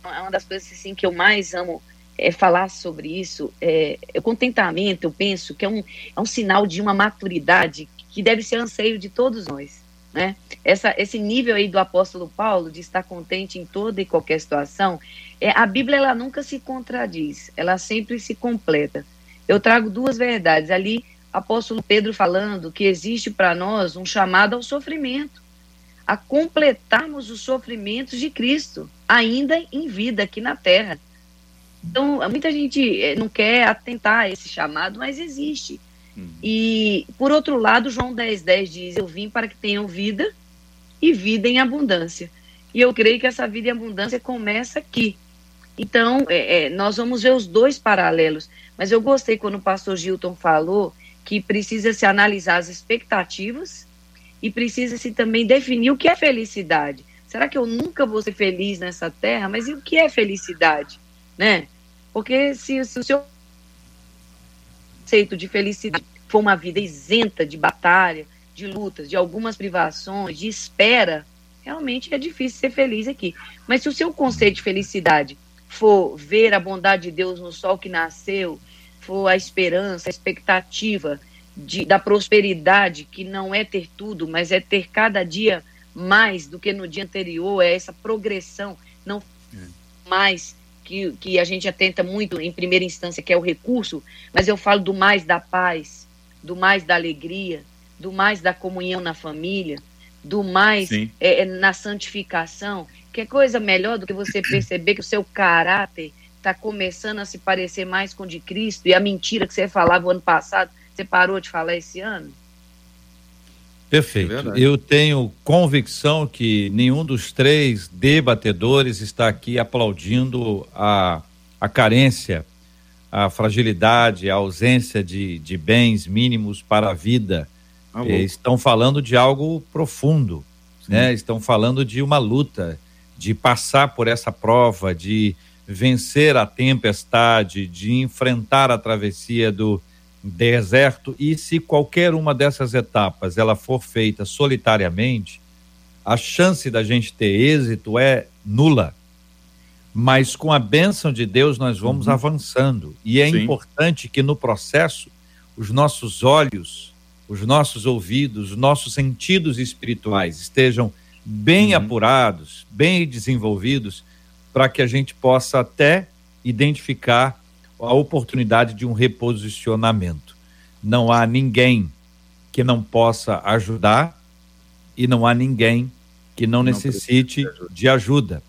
É uma das coisas assim, que eu mais amo é, falar sobre isso. É, o contentamento, eu penso que é um, é um sinal de uma maturidade que deve ser anseio de todos nós. né? Essa, esse nível aí do apóstolo Paulo de estar contente em toda e qualquer situação, é, a Bíblia ela nunca se contradiz, ela sempre se completa. Eu trago duas verdades ali, apóstolo Pedro falando que existe para nós um chamado ao sofrimento, a completarmos os sofrimentos de Cristo, ainda em vida aqui na Terra. Então, muita gente eh, não quer atentar a esse chamado, mas existe. Uhum. E, por outro lado, João 10,10 10 diz: Eu vim para que tenham vida e vida em abundância. E eu creio que essa vida em abundância começa aqui. Então, é, é, nós vamos ver os dois paralelos. Mas eu gostei quando o pastor Gilton falou que precisa se analisar as expectativas e precisa se também definir o que é felicidade. Será que eu nunca vou ser feliz nessa terra? Mas e o que é felicidade? Né? Porque se, se o seu conceito de felicidade for uma vida isenta de batalha, de lutas, de algumas privações, de espera, realmente é difícil ser feliz aqui. Mas se o seu conceito de felicidade for ver a bondade de Deus no sol que nasceu, for a esperança, a expectativa de, da prosperidade, que não é ter tudo, mas é ter cada dia mais do que no dia anterior, é essa progressão, não é. mais que, que a gente atenta muito em primeira instância, que é o recurso, mas eu falo do mais da paz, do mais da alegria, do mais da comunhão na família, do mais é, é, na santificação. Que coisa melhor do que você perceber que o seu caráter está começando a se parecer mais com o de Cristo e a mentira que você falava o ano passado, você parou de falar esse ano? Perfeito. É eu tenho convicção que nenhum dos três debatedores está aqui aplaudindo a, a carência, a fragilidade, a ausência de, de bens mínimos para a vida. Ah, estão falando de algo profundo, né? Estão falando de uma luta, de passar por essa prova, de vencer a tempestade, de enfrentar a travessia do, deserto e se qualquer uma dessas etapas ela for feita solitariamente, a chance da gente ter êxito é nula. Mas com a bênção de Deus nós vamos uhum. avançando e é Sim. importante que no processo os nossos olhos, os nossos ouvidos, os nossos sentidos espirituais estejam bem uhum. apurados, bem desenvolvidos, para que a gente possa até identificar a oportunidade de um reposicionamento. Não há ninguém que não possa ajudar e não há ninguém que não, não necessite ajuda. de ajuda.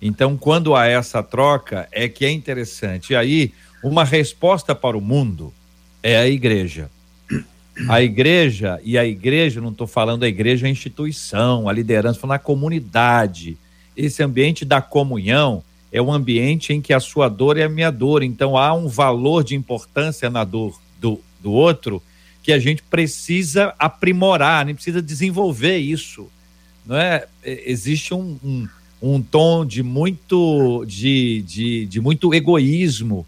Então, quando há essa troca, é que é interessante. E aí, uma resposta para o mundo é a igreja. A igreja, e a igreja, não estou falando a igreja, a instituição, a liderança, falando a comunidade. Esse ambiente da comunhão é um ambiente em que a sua dor é a minha dor. Então há um valor de importância na dor do, do outro que a gente precisa aprimorar, nem precisa desenvolver isso. Não é? é existe um, um, um tom de muito, de, de, de muito egoísmo.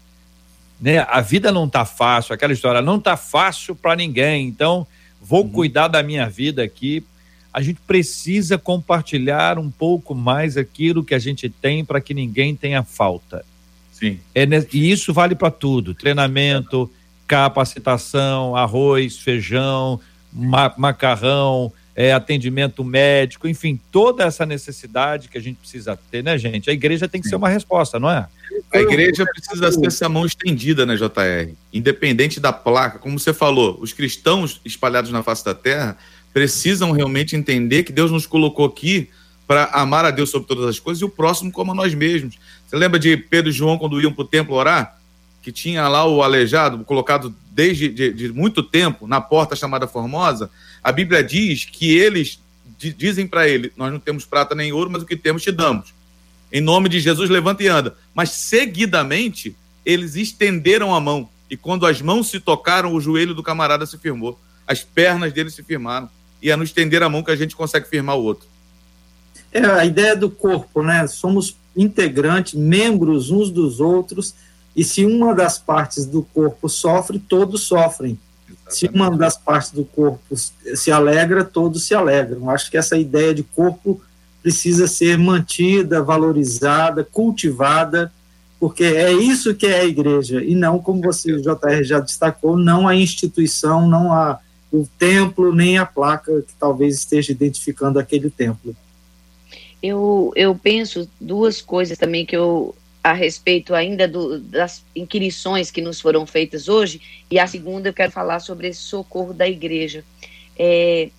Né? A vida não está fácil, aquela história não está fácil para ninguém. Então, vou uhum. cuidar da minha vida aqui a gente precisa compartilhar um pouco mais aquilo que a gente tem para que ninguém tenha falta. Sim. É, e isso vale para tudo: treinamento, capacitação, arroz, feijão, ma macarrão, é, atendimento médico, enfim, toda essa necessidade que a gente precisa ter, né, gente? A igreja tem que Sim. ser uma resposta, não é? A igreja precisa ser essa mão estendida, né, JR? Independente da placa, como você falou, os cristãos espalhados na face da terra precisam realmente entender que Deus nos colocou aqui para amar a Deus sobre todas as coisas e o próximo como a nós mesmos. Você lembra de Pedro e João quando iam para o templo orar? Que tinha lá o aleijado colocado desde de, de muito tempo na porta chamada Formosa? A Bíblia diz que eles dizem para ele: Nós não temos prata nem ouro, mas o que temos te damos. Em nome de Jesus, levanta e anda. Mas seguidamente, eles estenderam a mão. E quando as mãos se tocaram, o joelho do camarada se firmou. As pernas dele se firmaram e a nos estender a mão que a gente consegue firmar o outro. É a ideia do corpo, né? Somos integrantes, membros uns dos outros, e se uma das partes do corpo sofre, todos sofrem. Se uma das partes do corpo se alegra, todos se alegram. Acho que essa ideia de corpo precisa ser mantida, valorizada, cultivada, porque é isso que é a igreja, e não, como você, JR, já destacou, não a instituição, não a o templo, nem a placa que talvez esteja identificando aquele templo. Eu, eu penso duas coisas também que eu a respeito ainda do, das inquirições que nos foram feitas hoje, e a segunda eu quero falar sobre esse socorro da igreja. É,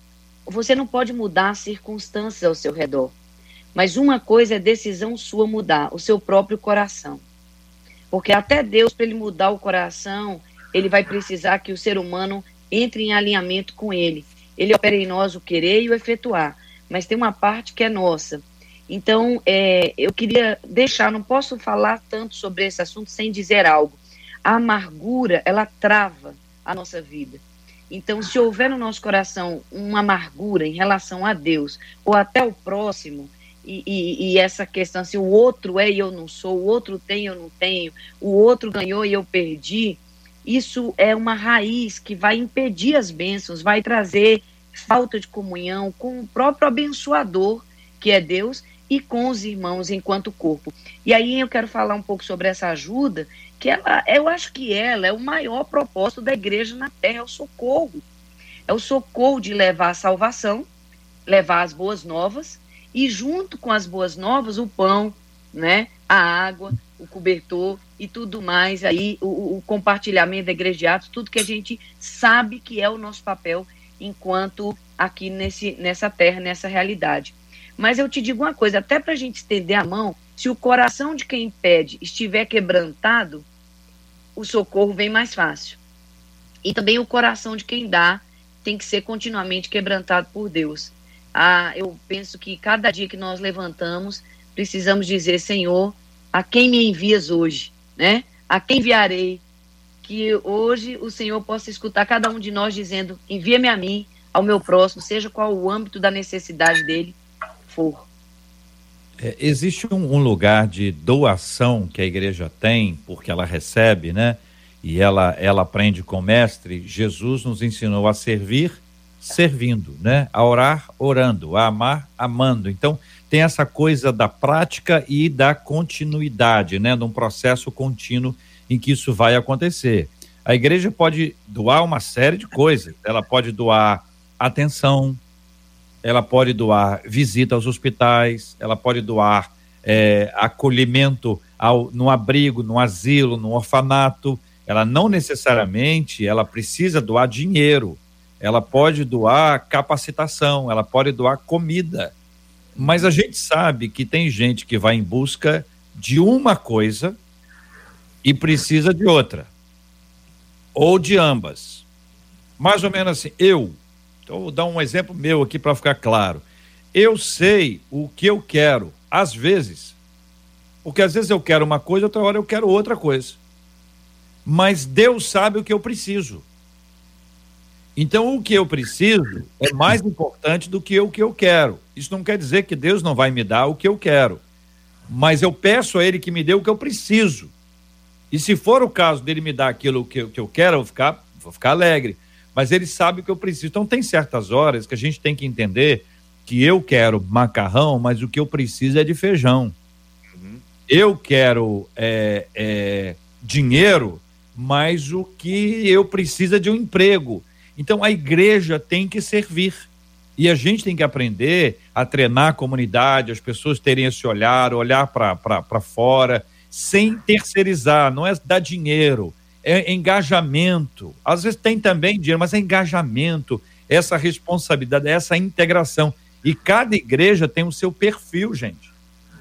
você não pode mudar as circunstâncias ao seu redor, mas uma coisa é decisão sua mudar, o seu próprio coração. Porque até Deus, para ele mudar o coração, ele vai precisar que o ser humano entre em alinhamento com ele. Ele opera em nós o querer e o efetuar, mas tem uma parte que é nossa então, é, eu queria deixar, não posso falar tanto sobre esse assunto sem dizer algo. A amargura, ela trava a nossa vida. Então, se houver no nosso coração uma amargura em relação a Deus ou até o próximo, e, e, e, essa questão se o outro é e eu não sou, o outro tem e eu não tenho, o outro ganhou e eu perdi, isso é uma raiz que vai impedir as bênçãos, vai trazer falta de comunhão com o próprio abençoador, que é Deus, e com os irmãos enquanto corpo. E aí eu quero falar um pouco sobre essa ajuda, que ela, eu acho que ela é o maior propósito da igreja na terra, é o socorro. É o socorro de levar a salvação, levar as boas novas e junto com as boas novas o pão, né, a água, o cobertor e tudo mais aí o, o compartilhamento da igreja de atos, tudo que a gente sabe que é o nosso papel enquanto aqui nesse, nessa terra, nessa realidade. Mas eu te digo uma coisa: até para a gente estender a mão, se o coração de quem pede estiver quebrantado, o socorro vem mais fácil. E também o coração de quem dá tem que ser continuamente quebrantado por Deus. Ah, eu penso que cada dia que nós levantamos, precisamos dizer, Senhor, a quem me envias hoje, né? A quem enviarei? Que hoje o Senhor possa escutar cada um de nós dizendo: envia-me a mim, ao meu próximo, seja qual o âmbito da necessidade dele, for. É, existe um, um, lugar de doação que a igreja tem, porque ela recebe, né? E ela, ela aprende com o mestre. Jesus nos ensinou a servir servindo, né? A orar orando, a amar amando. Então, tem essa coisa da prática e da continuidade, né? Num processo contínuo em que isso vai acontecer. A igreja pode doar uma série de coisas. Ela pode doar atenção, ela pode doar visita aos hospitais, ela pode doar é, acolhimento ao, no abrigo, no asilo, no orfanato. Ela não necessariamente ela precisa doar dinheiro. Ela pode doar capacitação, ela pode doar comida. Mas a gente sabe que tem gente que vai em busca de uma coisa e precisa de outra. Ou de ambas. Mais ou menos assim, eu então, vou dar um exemplo meu aqui para ficar claro. Eu sei o que eu quero, às vezes, porque às vezes eu quero uma coisa, outra hora eu quero outra coisa. Mas Deus sabe o que eu preciso. Então, o que eu preciso é mais importante do que o que eu quero. Isso não quer dizer que Deus não vai me dar o que eu quero, mas eu peço a Ele que me dê o que eu preciso. E se for o caso dele me dar aquilo que eu, que eu quero, eu vou ficar, vou ficar alegre mas ele sabe o que eu preciso. Então tem certas horas que a gente tem que entender que eu quero macarrão, mas o que eu preciso é de feijão. Uhum. Eu quero é, é, dinheiro, mas o que eu preciso é de um emprego. Então a igreja tem que servir. E a gente tem que aprender a treinar a comunidade, as pessoas terem esse olhar, olhar para fora, sem terceirizar, não é dar dinheiro, é engajamento. Às vezes tem também dinheiro, mas é engajamento, essa responsabilidade, essa integração. E cada igreja tem o seu perfil, gente.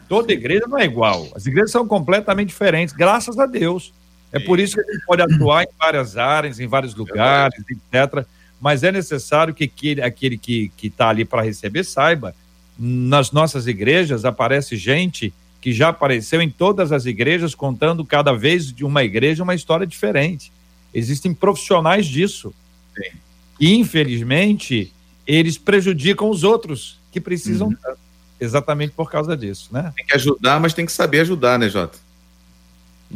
Toda igreja não é igual. As igrejas são completamente diferentes, graças a Deus. É por isso que a gente pode atuar em várias áreas, em vários lugares, etc. Mas é necessário que aquele, aquele que está ali para receber saiba. Nas nossas igrejas aparece gente que já apareceu em todas as igrejas, contando cada vez de uma igreja uma história diferente. Existem profissionais disso. Sim. E, infelizmente, eles prejudicam os outros que precisam uhum. exatamente por causa disso, né? Tem que ajudar, mas tem que saber ajudar, né, Jota?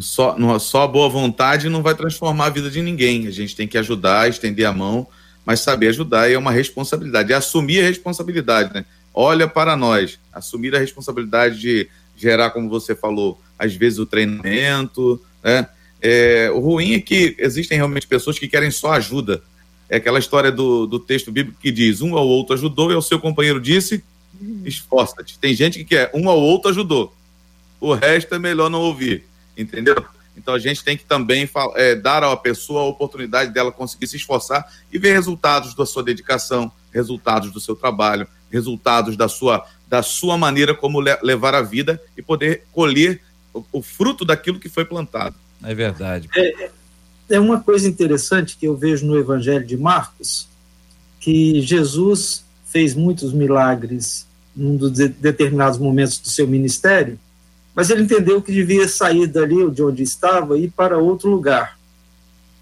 Só, só a boa vontade não vai transformar a vida de ninguém. A gente tem que ajudar, estender a mão, mas saber ajudar é uma responsabilidade. É assumir a responsabilidade, né? Olha para nós, assumir a responsabilidade de gerar, como você falou, às vezes o treinamento, né? É, o ruim é que existem realmente pessoas que querem só ajuda, É aquela história do, do texto bíblico que diz: um ao outro ajudou e ao seu companheiro disse: esforça-te. Tem gente que quer um ao outro ajudou, o resto é melhor não ouvir, entendeu? Então a gente tem que também é, dar à pessoa a oportunidade dela conseguir se esforçar e ver resultados da sua dedicação, resultados do seu trabalho, resultados da sua, da sua maneira como le levar a vida e poder colher o, o, fruto daquilo que foi plantado. É verdade. É, é uma coisa interessante que eu vejo no Evangelho de Marcos, que Jesus fez muitos milagres em um dos de determinados momentos do seu ministério, mas ele entendeu que devia sair dali de onde estava e ir para outro lugar.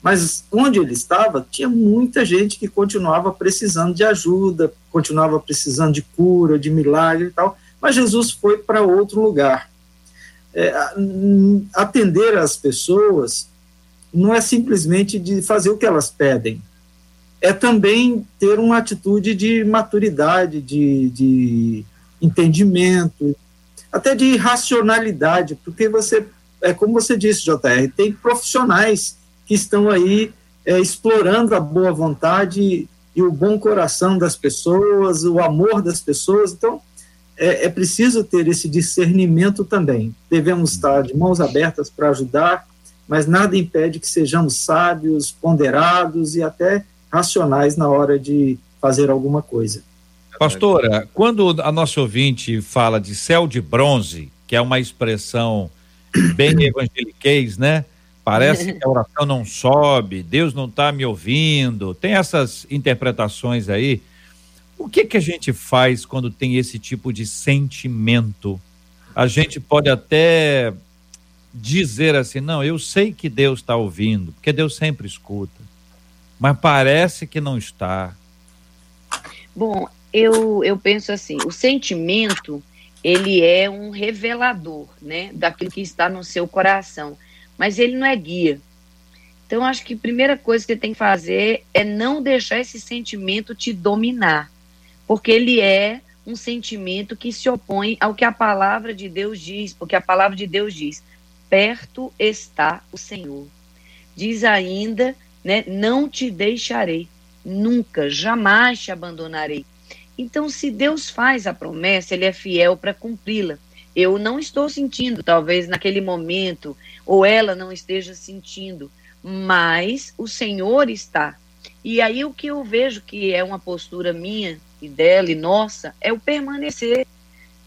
Mas onde ele estava, tinha muita gente que continuava precisando de ajuda, continuava precisando de cura, de milagre e tal, mas Jesus foi para outro lugar. É, atender as pessoas não é simplesmente de fazer o que elas pedem, é também ter uma atitude de maturidade, de, de entendimento, até de racionalidade, porque você, é como você disse, JR, tem profissionais que estão aí é, explorando a boa vontade e o bom coração das pessoas, o amor das pessoas. Então, é, é preciso ter esse discernimento também. Devemos estar de mãos abertas para ajudar, mas nada impede que sejamos sábios, ponderados e até racionais na hora de fazer alguma coisa. Pastora, quando a nossa ouvinte fala de céu de bronze, que é uma expressão bem evangeliquez, né? Parece que a oração não sobe, Deus não está me ouvindo. Tem essas interpretações aí. O que que a gente faz quando tem esse tipo de sentimento? A gente pode até dizer assim, não, eu sei que Deus está ouvindo, porque Deus sempre escuta, mas parece que não está. Bom, eu, eu penso assim, o sentimento, ele é um revelador, né, daquilo que está no seu coração, mas ele não é guia. Então, acho que a primeira coisa que você tem que fazer é não deixar esse sentimento te dominar, porque ele é um sentimento que se opõe ao que a palavra de Deus diz, porque a palavra de Deus diz: perto está o Senhor. Diz ainda, né, não te deixarei, nunca, jamais te abandonarei. Então, se Deus faz a promessa, ele é fiel para cumpri-la. Eu não estou sentindo, talvez naquele momento, ou ela não esteja sentindo, mas o Senhor está. E aí o que eu vejo que é uma postura minha e dela e nossa é o permanecer.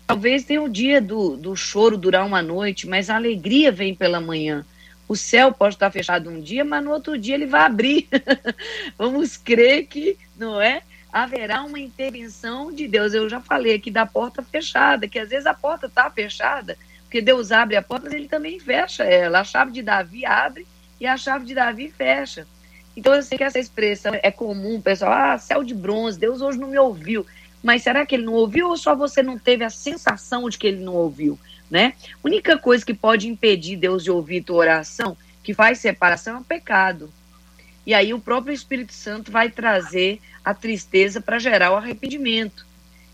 Talvez tenha o dia do, do choro durar uma noite, mas a alegria vem pela manhã. O céu pode estar fechado um dia, mas no outro dia ele vai abrir. Vamos crer que, não é? Haverá uma intervenção de Deus. Eu já falei aqui da porta fechada, que às vezes a porta está fechada, porque Deus abre a porta, mas ele também fecha ela. A chave de Davi abre e a chave de Davi fecha. Então eu sei que essa expressão é comum, pessoal, ah, céu de bronze, Deus hoje não me ouviu. Mas será que ele não ouviu ou só você não teve a sensação de que ele não ouviu, né? Única coisa que pode impedir Deus de ouvir tua oração, que faz separação, é o pecado. E aí o próprio Espírito Santo vai trazer a tristeza para gerar o arrependimento.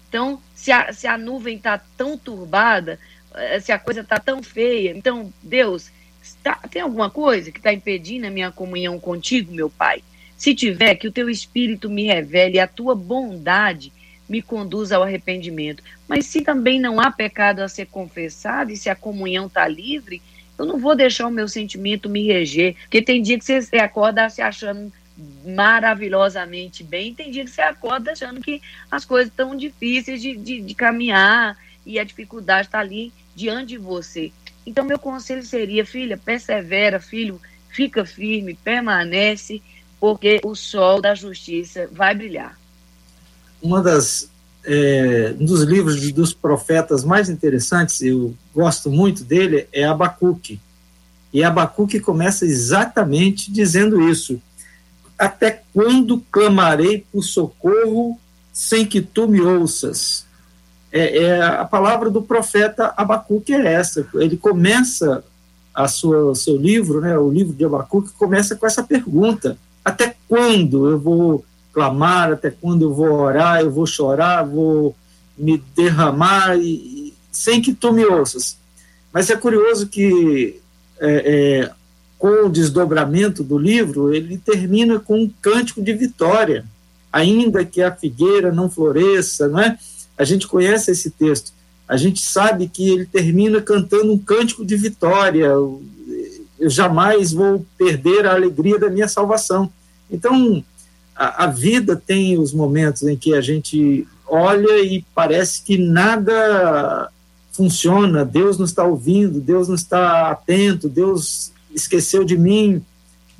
Então, se a, se a nuvem está tão turbada, eh, se a coisa está tão feia, então, Deus, está, tem alguma coisa que está impedindo a minha comunhão contigo, meu Pai? Se tiver, que o teu Espírito me revele, a tua bondade me conduza ao arrependimento. Mas se também não há pecado a ser confessado e se a comunhão está livre, eu não vou deixar o meu sentimento me reger, porque tem dia que você acorda se achando maravilhosamente bem, tem dia que você acorda achando que as coisas estão difíceis de, de, de caminhar e a dificuldade está ali diante de você. Então, meu conselho seria, filha, persevera, filho, fica firme, permanece, porque o sol da justiça vai brilhar. Uma das é, um dos livros dos profetas mais interessantes, eu gosto muito dele, é Abacuque. E Abacuque começa exatamente dizendo isso. Até quando clamarei por socorro sem que tu me ouças? É, é a palavra do profeta Abacuque é essa. Ele começa a sua, o seu livro, né, o livro de Abacuque, começa com essa pergunta: até quando eu vou clamar, até quando eu vou orar, eu vou chorar, vou me derramar, e, sem que tu me ouças. Mas é curioso que é, é, com o desdobramento do livro, ele termina com um cântico de vitória, ainda que a figueira não floresça, não é? A gente conhece esse texto. A gente sabe que ele termina cantando um cântico de vitória. Eu jamais vou perder a alegria da minha salvação. Então, a, a vida tem os momentos em que a gente olha e parece que nada funciona, Deus não está ouvindo, Deus não está atento, Deus esqueceu de mim,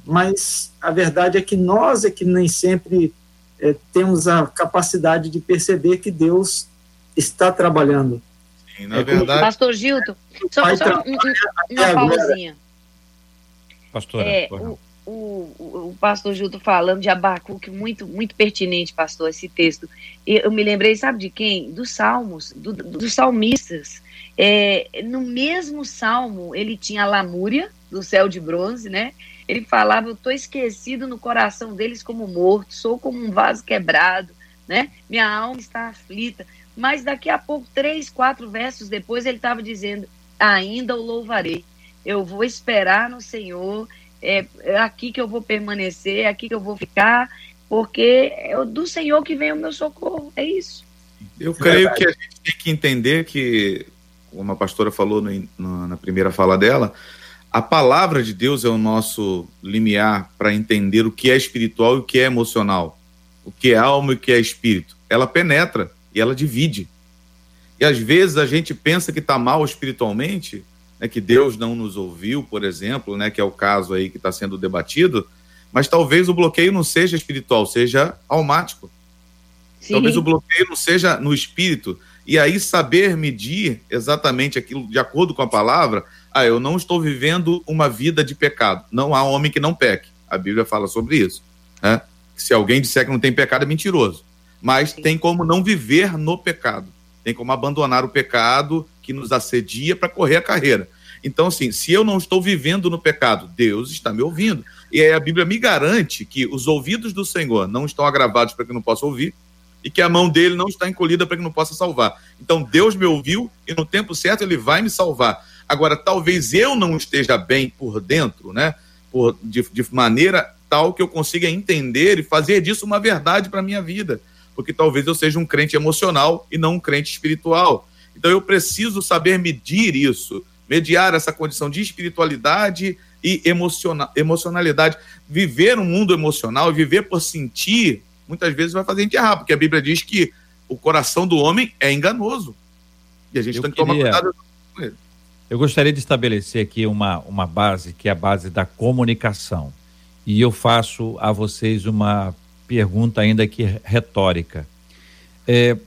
mas a verdade é que nós é que nem sempre é, temos a capacidade de perceber que Deus está trabalhando. Sim, na é verdade. Pastor Gilton, só, só um, uma pausinha. Pastora, é, o, o, o, pastor Gilton falando de Abacuque, muito, muito pertinente, pastor, esse texto. Eu me lembrei, sabe de quem? Dos salmos, do, dos salmistas. É, no mesmo salmo, ele tinha a lamúria do céu de bronze, né? Ele falava: Eu estou esquecido no coração deles como morto, sou como um vaso quebrado, né? Minha alma está aflita. Mas daqui a pouco, três, quatro versos depois, ele estava dizendo: Ainda o louvarei. Eu vou esperar no Senhor, é, é aqui que eu vou permanecer, é aqui que eu vou ficar, porque é do Senhor que vem o meu socorro. É isso. Eu creio que a gente tem que entender que como a pastora falou no, no, na primeira fala dela, a palavra de Deus é o nosso limiar para entender o que é espiritual e o que é emocional, o que é alma e o que é espírito. Ela penetra e ela divide. E às vezes a gente pensa que está mal espiritualmente, né, que Deus não nos ouviu, por exemplo, né, que é o caso aí que está sendo debatido, mas talvez o bloqueio não seja espiritual, seja almático. Sim. Talvez o bloqueio não seja no espírito, e aí saber medir exatamente aquilo de acordo com a palavra. Ah, eu não estou vivendo uma vida de pecado. Não há homem que não peque. A Bíblia fala sobre isso. Né? Se alguém disser que não tem pecado, é mentiroso. Mas Sim. tem como não viver no pecado. Tem como abandonar o pecado que nos assedia para correr a carreira. Então, assim, se eu não estou vivendo no pecado, Deus está me ouvindo. E aí a Bíblia me garante que os ouvidos do Senhor não estão agravados para que eu não possa ouvir, e que a mão dele não está encolhida para que não possa salvar. Então Deus me ouviu e no tempo certo ele vai me salvar. Agora, talvez eu não esteja bem por dentro, né? Por, de, de maneira tal que eu consiga entender e fazer disso uma verdade para a minha vida. Porque talvez eu seja um crente emocional e não um crente espiritual. Então eu preciso saber medir isso, mediar essa condição de espiritualidade e emociona emocionalidade. Viver um mundo emocional, viver por sentir muitas vezes vai fazer a gente errar, porque a Bíblia diz que o coração do homem é enganoso. E a gente eu tem que queria, tomar cuidado com ele. Eu gostaria de estabelecer aqui uma, uma base, que é a base da comunicação. E eu faço a vocês uma pergunta ainda que retórica. É,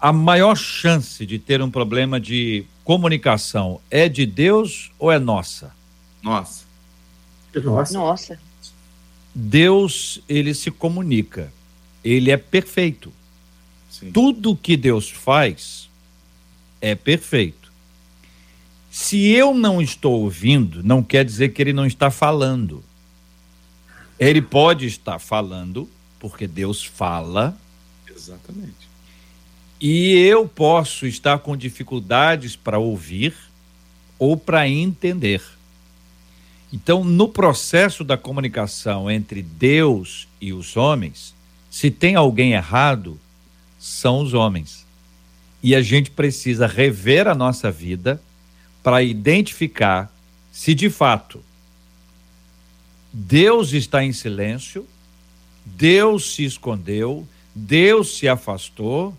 a maior chance de ter um problema de comunicação é de Deus ou é nossa? Nossa. Nossa. Nossa. Deus, ele se comunica ele é perfeito. Sim. Tudo que Deus faz é perfeito. Se eu não estou ouvindo, não quer dizer que ele não está falando. Ele pode estar falando, porque Deus fala. Exatamente. E eu posso estar com dificuldades para ouvir ou para entender. Então, no processo da comunicação entre Deus e os homens, se tem alguém errado, são os homens. E a gente precisa rever a nossa vida para identificar se de fato Deus está em silêncio, Deus se escondeu, Deus se afastou,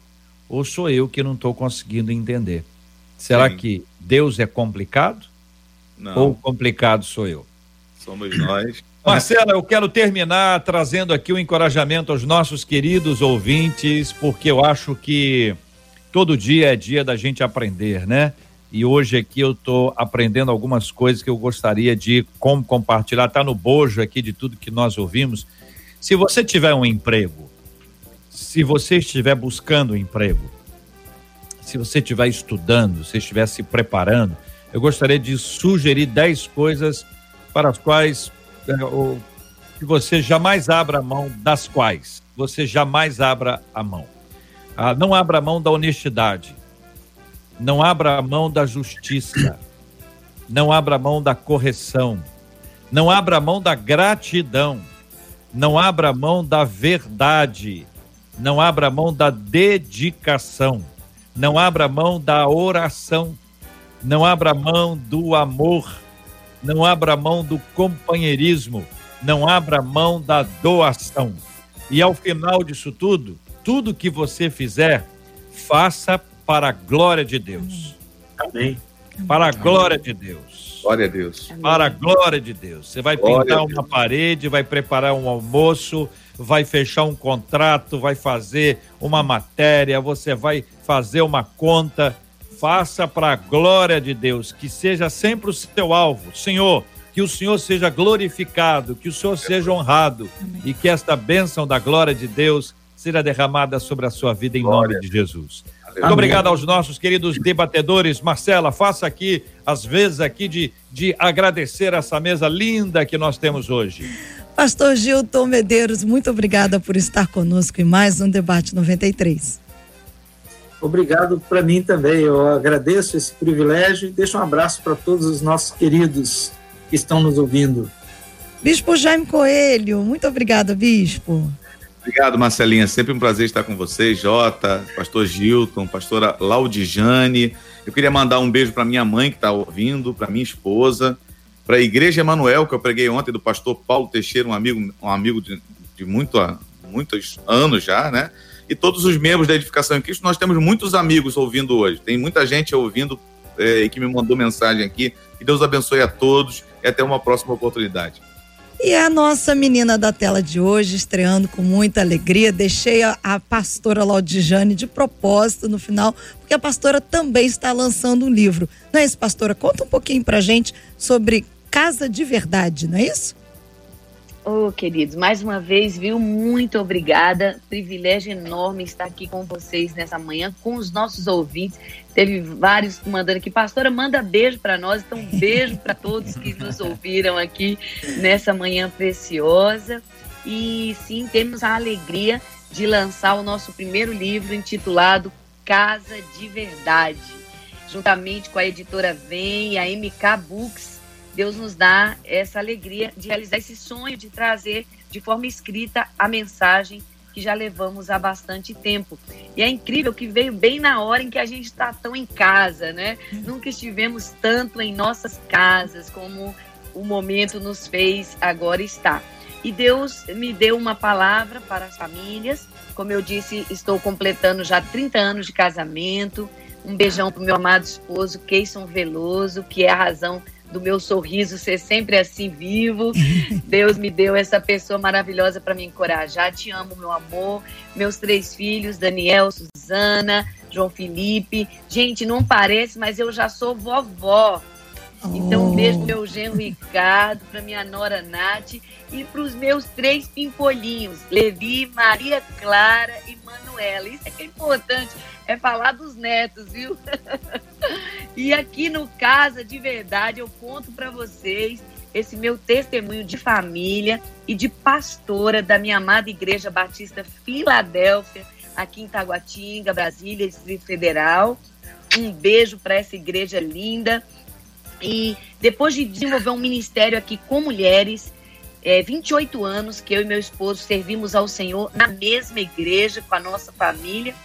ou sou eu que não estou conseguindo entender? Será Sim. que Deus é complicado? Não. Ou complicado sou eu? Somos nós. Marcela, eu quero terminar trazendo aqui o um encorajamento aos nossos queridos ouvintes, porque eu acho que todo dia é dia da gente aprender, né? E hoje aqui eu estou aprendendo algumas coisas que eu gostaria de compartilhar. Está no bojo aqui de tudo que nós ouvimos. Se você tiver um emprego, se você estiver buscando emprego, se você estiver estudando, se estiver se preparando, eu gostaria de sugerir 10 coisas para as quais o, que você jamais abra mão das quais você jamais abra a mão. Ah, não abra mão da honestidade. Não abra a mão da justiça. Não abra mão da correção. Não abra mão da gratidão. Não abra mão da verdade. Não abra mão da dedicação. Não abra mão da oração. Não abra mão do amor. Não abra mão do companheirismo. Não abra mão da doação. E ao final disso tudo, tudo que você fizer, faça para a glória de Deus. Amém. Para a glória de Deus. Glória a Deus. Para a glória de Deus. Você vai Glória pintar uma parede, vai preparar um almoço, vai fechar um contrato, vai fazer uma matéria, você vai fazer uma conta. Faça para a glória de Deus, que seja sempre o seu alvo. Senhor, que o Senhor seja glorificado, que o Senhor seja honrado e que esta bênção da glória de Deus seja derramada sobre a sua vida em Glória. nome de Jesus. Muito Amém. obrigado aos nossos queridos debatedores. Marcela, faça aqui, às vezes, aqui de, de agradecer essa mesa linda que nós temos hoje. Pastor Gilton Medeiros, muito obrigada por estar conosco em mais um Debate 93. Obrigado para mim também. Eu agradeço esse privilégio e deixo um abraço para todos os nossos queridos que estão nos ouvindo. Bispo Jaime Coelho, muito obrigada, Bispo. Obrigado, Marcelinha. Sempre um prazer estar com vocês, Jota, pastor Gilton, pastora Laudijane. Eu queria mandar um beijo para minha mãe que está ouvindo, para minha esposa, para a Igreja Emanuel, que eu preguei ontem, do pastor Paulo Teixeira, um amigo, um amigo de, de muito, muitos anos já, né? E todos os membros da Edificação em Cristo. Nós temos muitos amigos ouvindo hoje. Tem muita gente ouvindo eh, e que me mandou mensagem aqui. Que Deus abençoe a todos e até uma próxima oportunidade. E a nossa menina da tela de hoje, estreando com muita alegria, deixei a, a pastora Laudijane de propósito no final, porque a pastora também está lançando um livro. Não é isso, pastora? Conta um pouquinho pra gente sobre Casa de Verdade, não é isso? Ô, queridos, mais uma vez, viu? Muito obrigada. Privilégio enorme estar aqui com vocês nessa manhã, com os nossos ouvintes. Teve vários mandando aqui, pastora, manda beijo para nós. Então, beijo para todos que nos ouviram aqui nessa manhã preciosa. E sim, temos a alegria de lançar o nosso primeiro livro intitulado Casa de Verdade, juntamente com a editora Vem e a MK Books. Deus nos dá essa alegria de realizar esse sonho de trazer de forma escrita a mensagem que já levamos há bastante tempo. E é incrível que veio bem na hora em que a gente está tão em casa, né? Nunca estivemos tanto em nossas casas como o momento nos fez agora estar. E Deus me deu uma palavra para as famílias. Como eu disse, estou completando já 30 anos de casamento. Um beijão para o meu amado esposo, Keison Veloso, que é a razão do meu sorriso ser sempre assim vivo. Deus me deu essa pessoa maravilhosa para me encorajar. Te amo, meu amor. Meus três filhos, Daniel, Suzana, João Felipe. Gente, não parece, mas eu já sou vovó. Então, um beijo pro meu genro Ricardo, para minha nora Nath e para os meus três pimpolhinhos, Levi, Maria Clara e Manuela. Isso é que é importante, é falar dos netos, viu? e aqui no Casa de Verdade eu conto para vocês esse meu testemunho de família e de pastora da minha amada Igreja Batista Filadélfia, aqui em Taguatinga, Brasília, Distrito Federal. Um beijo para essa igreja linda. E depois de desenvolver um ministério aqui com mulheres, é, 28 anos que eu e meu esposo servimos ao Senhor na mesma igreja com a nossa família.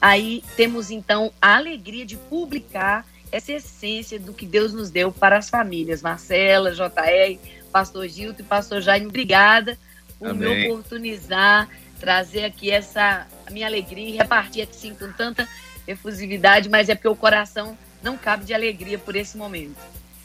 Aí temos então a alegria de publicar essa essência do que Deus nos deu para as famílias. Marcela, JR, Pastor Gilto e Pastor Jaime, obrigada por Amém. me oportunizar, trazer aqui essa minha alegria e repartir assim com tanta efusividade, mas é porque o coração não cabe de alegria por esse momento.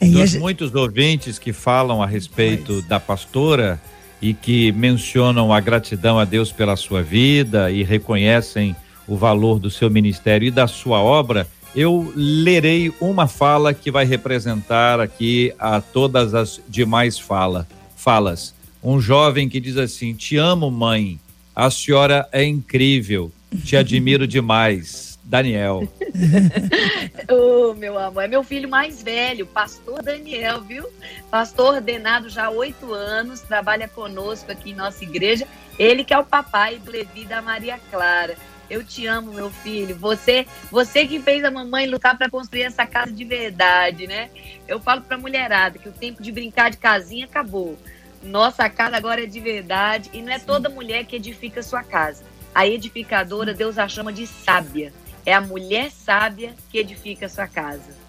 É, Dos gente- muitos ouvintes que falam a respeito da pastora e que mencionam a gratidão a Deus pela sua vida e reconhecem o valor do seu ministério e da sua obra, eu lerei uma fala que vai representar aqui a todas as demais fala, falas. Um jovem que diz assim: Te amo, mãe. A senhora é incrível. Te admiro demais. Daniel. Ô, meu amor, é meu filho mais velho, pastor Daniel, viu? Pastor ordenado já há oito anos, trabalha conosco aqui em nossa igreja. Ele que é o papai do Levi da Maria Clara. Eu te amo, meu filho. Você, você que fez a mamãe lutar para construir essa casa de verdade, né? Eu falo para mulherada que o tempo de brincar de casinha acabou. Nossa casa agora é de verdade e não é toda mulher que edifica sua casa. A edificadora, Deus a chama de sábia. É a mulher sábia que edifica sua casa.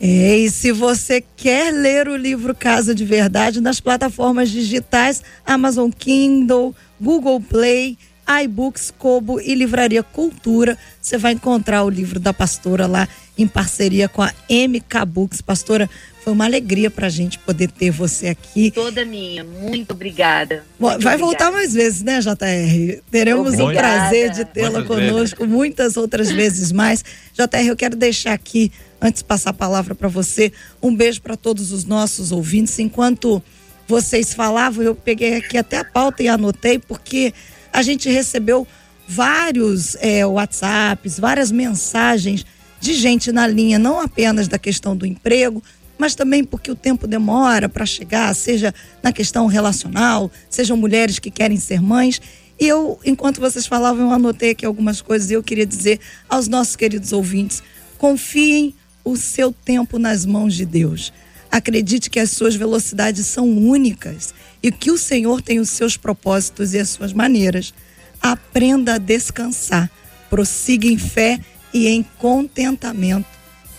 E se você quer ler o livro Casa de Verdade nas plataformas digitais Amazon Kindle, Google Play, iBooks, Kobo e Livraria Cultura, você vai encontrar o livro da pastora lá em parceria com a MK Books. Pastora, foi uma alegria para a gente poder ter você aqui. Toda minha, muito obrigada. Muito vai obrigada. voltar mais vezes, né, JR? Teremos obrigada. o prazer de tê-la conosco vezes. muitas outras vezes mais. JR, eu quero deixar aqui, antes de passar a palavra para você, um beijo para todos os nossos ouvintes. Enquanto vocês falavam, eu peguei aqui até a pauta e anotei, porque a gente recebeu vários é, WhatsApps, várias mensagens de gente na linha, não apenas da questão do emprego, mas também porque o tempo demora para chegar, seja na questão relacional, sejam mulheres que querem ser mães. E eu, enquanto vocês falavam, eu anotei aqui algumas coisas e eu queria dizer aos nossos queridos ouvintes: confiem o seu tempo nas mãos de Deus. Acredite que as suas velocidades são únicas e que o Senhor tem os seus propósitos e as suas maneiras. Aprenda a descansar, prossiga em fé e em contentamento.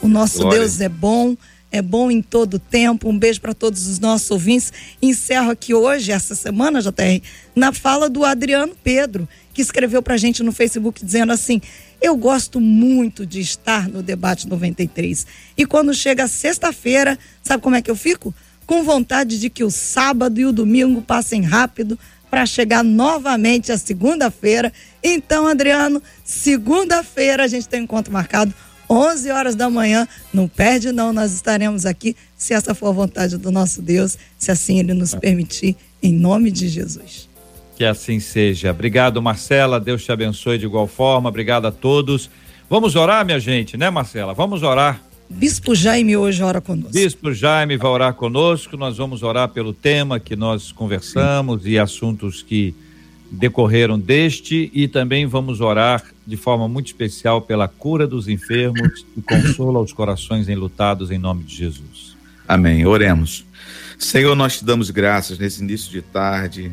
O nosso Glória. Deus é bom é bom em todo tempo. Um beijo para todos os nossos ouvintes. Encerro aqui hoje, essa semana, JR, na fala do Adriano Pedro, que escreveu para a gente no Facebook dizendo assim: Eu gosto muito de estar no debate 93. E quando chega sexta-feira, sabe como é que eu fico? Com vontade de que o sábado e o domingo passem rápido para chegar novamente a segunda-feira. Então, Adriano, segunda-feira a gente tem um encontro marcado 11 horas da manhã. Não perde, não. Nós estaremos aqui, se essa for a vontade do nosso Deus, se assim Ele nos permitir, em nome de Jesus. Que assim seja. Obrigado, Marcela. Deus te abençoe de igual forma. Obrigado a todos. Vamos orar, minha gente, né, Marcela? Vamos orar. Bispo Jaime hoje ora conosco. Bispo Jaime vai orar conosco. Nós vamos orar pelo tema que nós conversamos e assuntos que decorreram deste e também vamos orar de forma muito especial pela cura dos enfermos e consola os corações enlutados em nome de Jesus. Amém. Oremos. Senhor, nós te damos graças nesse início de tarde,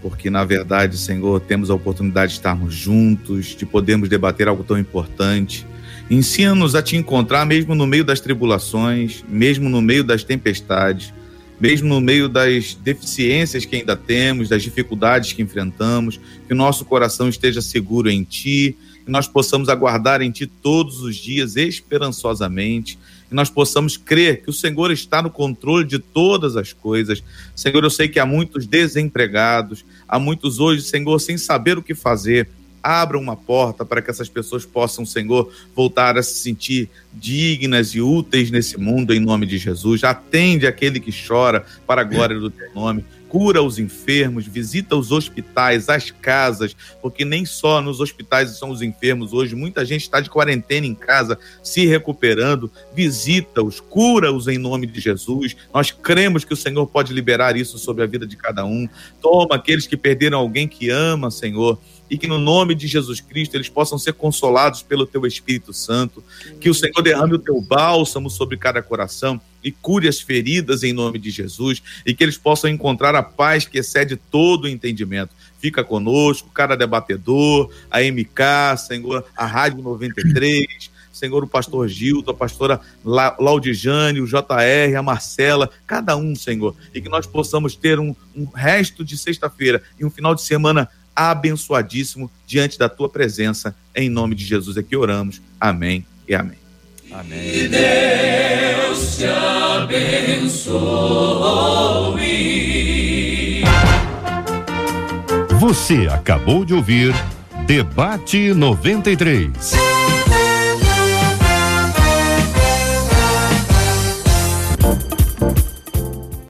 porque na verdade, Senhor, temos a oportunidade de estarmos juntos, de podermos debater algo tão importante. Ensina-nos a te encontrar mesmo no meio das tribulações, mesmo no meio das tempestades mesmo no meio das deficiências que ainda temos, das dificuldades que enfrentamos, que o nosso coração esteja seguro em Ti, que nós possamos aguardar em Ti todos os dias esperançosamente, que nós possamos crer que o Senhor está no controle de todas as coisas. Senhor, eu sei que há muitos desempregados, há muitos hoje, Senhor, sem saber o que fazer, abra uma porta para que essas pessoas possam, Senhor, voltar a se sentir dignas e úteis nesse mundo, em nome de Jesus. Atende aquele que chora para a glória do teu nome cura os enfermos, visita os hospitais, as casas, porque nem só nos hospitais são os enfermos hoje, muita gente está de quarentena em casa, se recuperando. Visita-os, cura-os em nome de Jesus. Nós cremos que o Senhor pode liberar isso sobre a vida de cada um. Toma aqueles que perderam alguém que ama, Senhor e que no nome de Jesus Cristo eles possam ser consolados pelo teu Espírito Santo, que o Senhor derrame o teu bálsamo sobre cada coração e cure as feridas em nome de Jesus. E que eles possam encontrar a paz que excede todo o entendimento. Fica conosco, cada debatedor, a MK, Senhor, a Rádio 93, Senhor, o pastor Gildo, a pastora Laudijane, o JR, a Marcela, cada um, Senhor, e que nós possamos ter um, um resto de sexta-feira e um final de semana abençoadíssimo diante da tua presença. Em nome de Jesus é que oramos. Amém e amém. Amém. Que Deus te abençoe. Você acabou de ouvir Debate 93.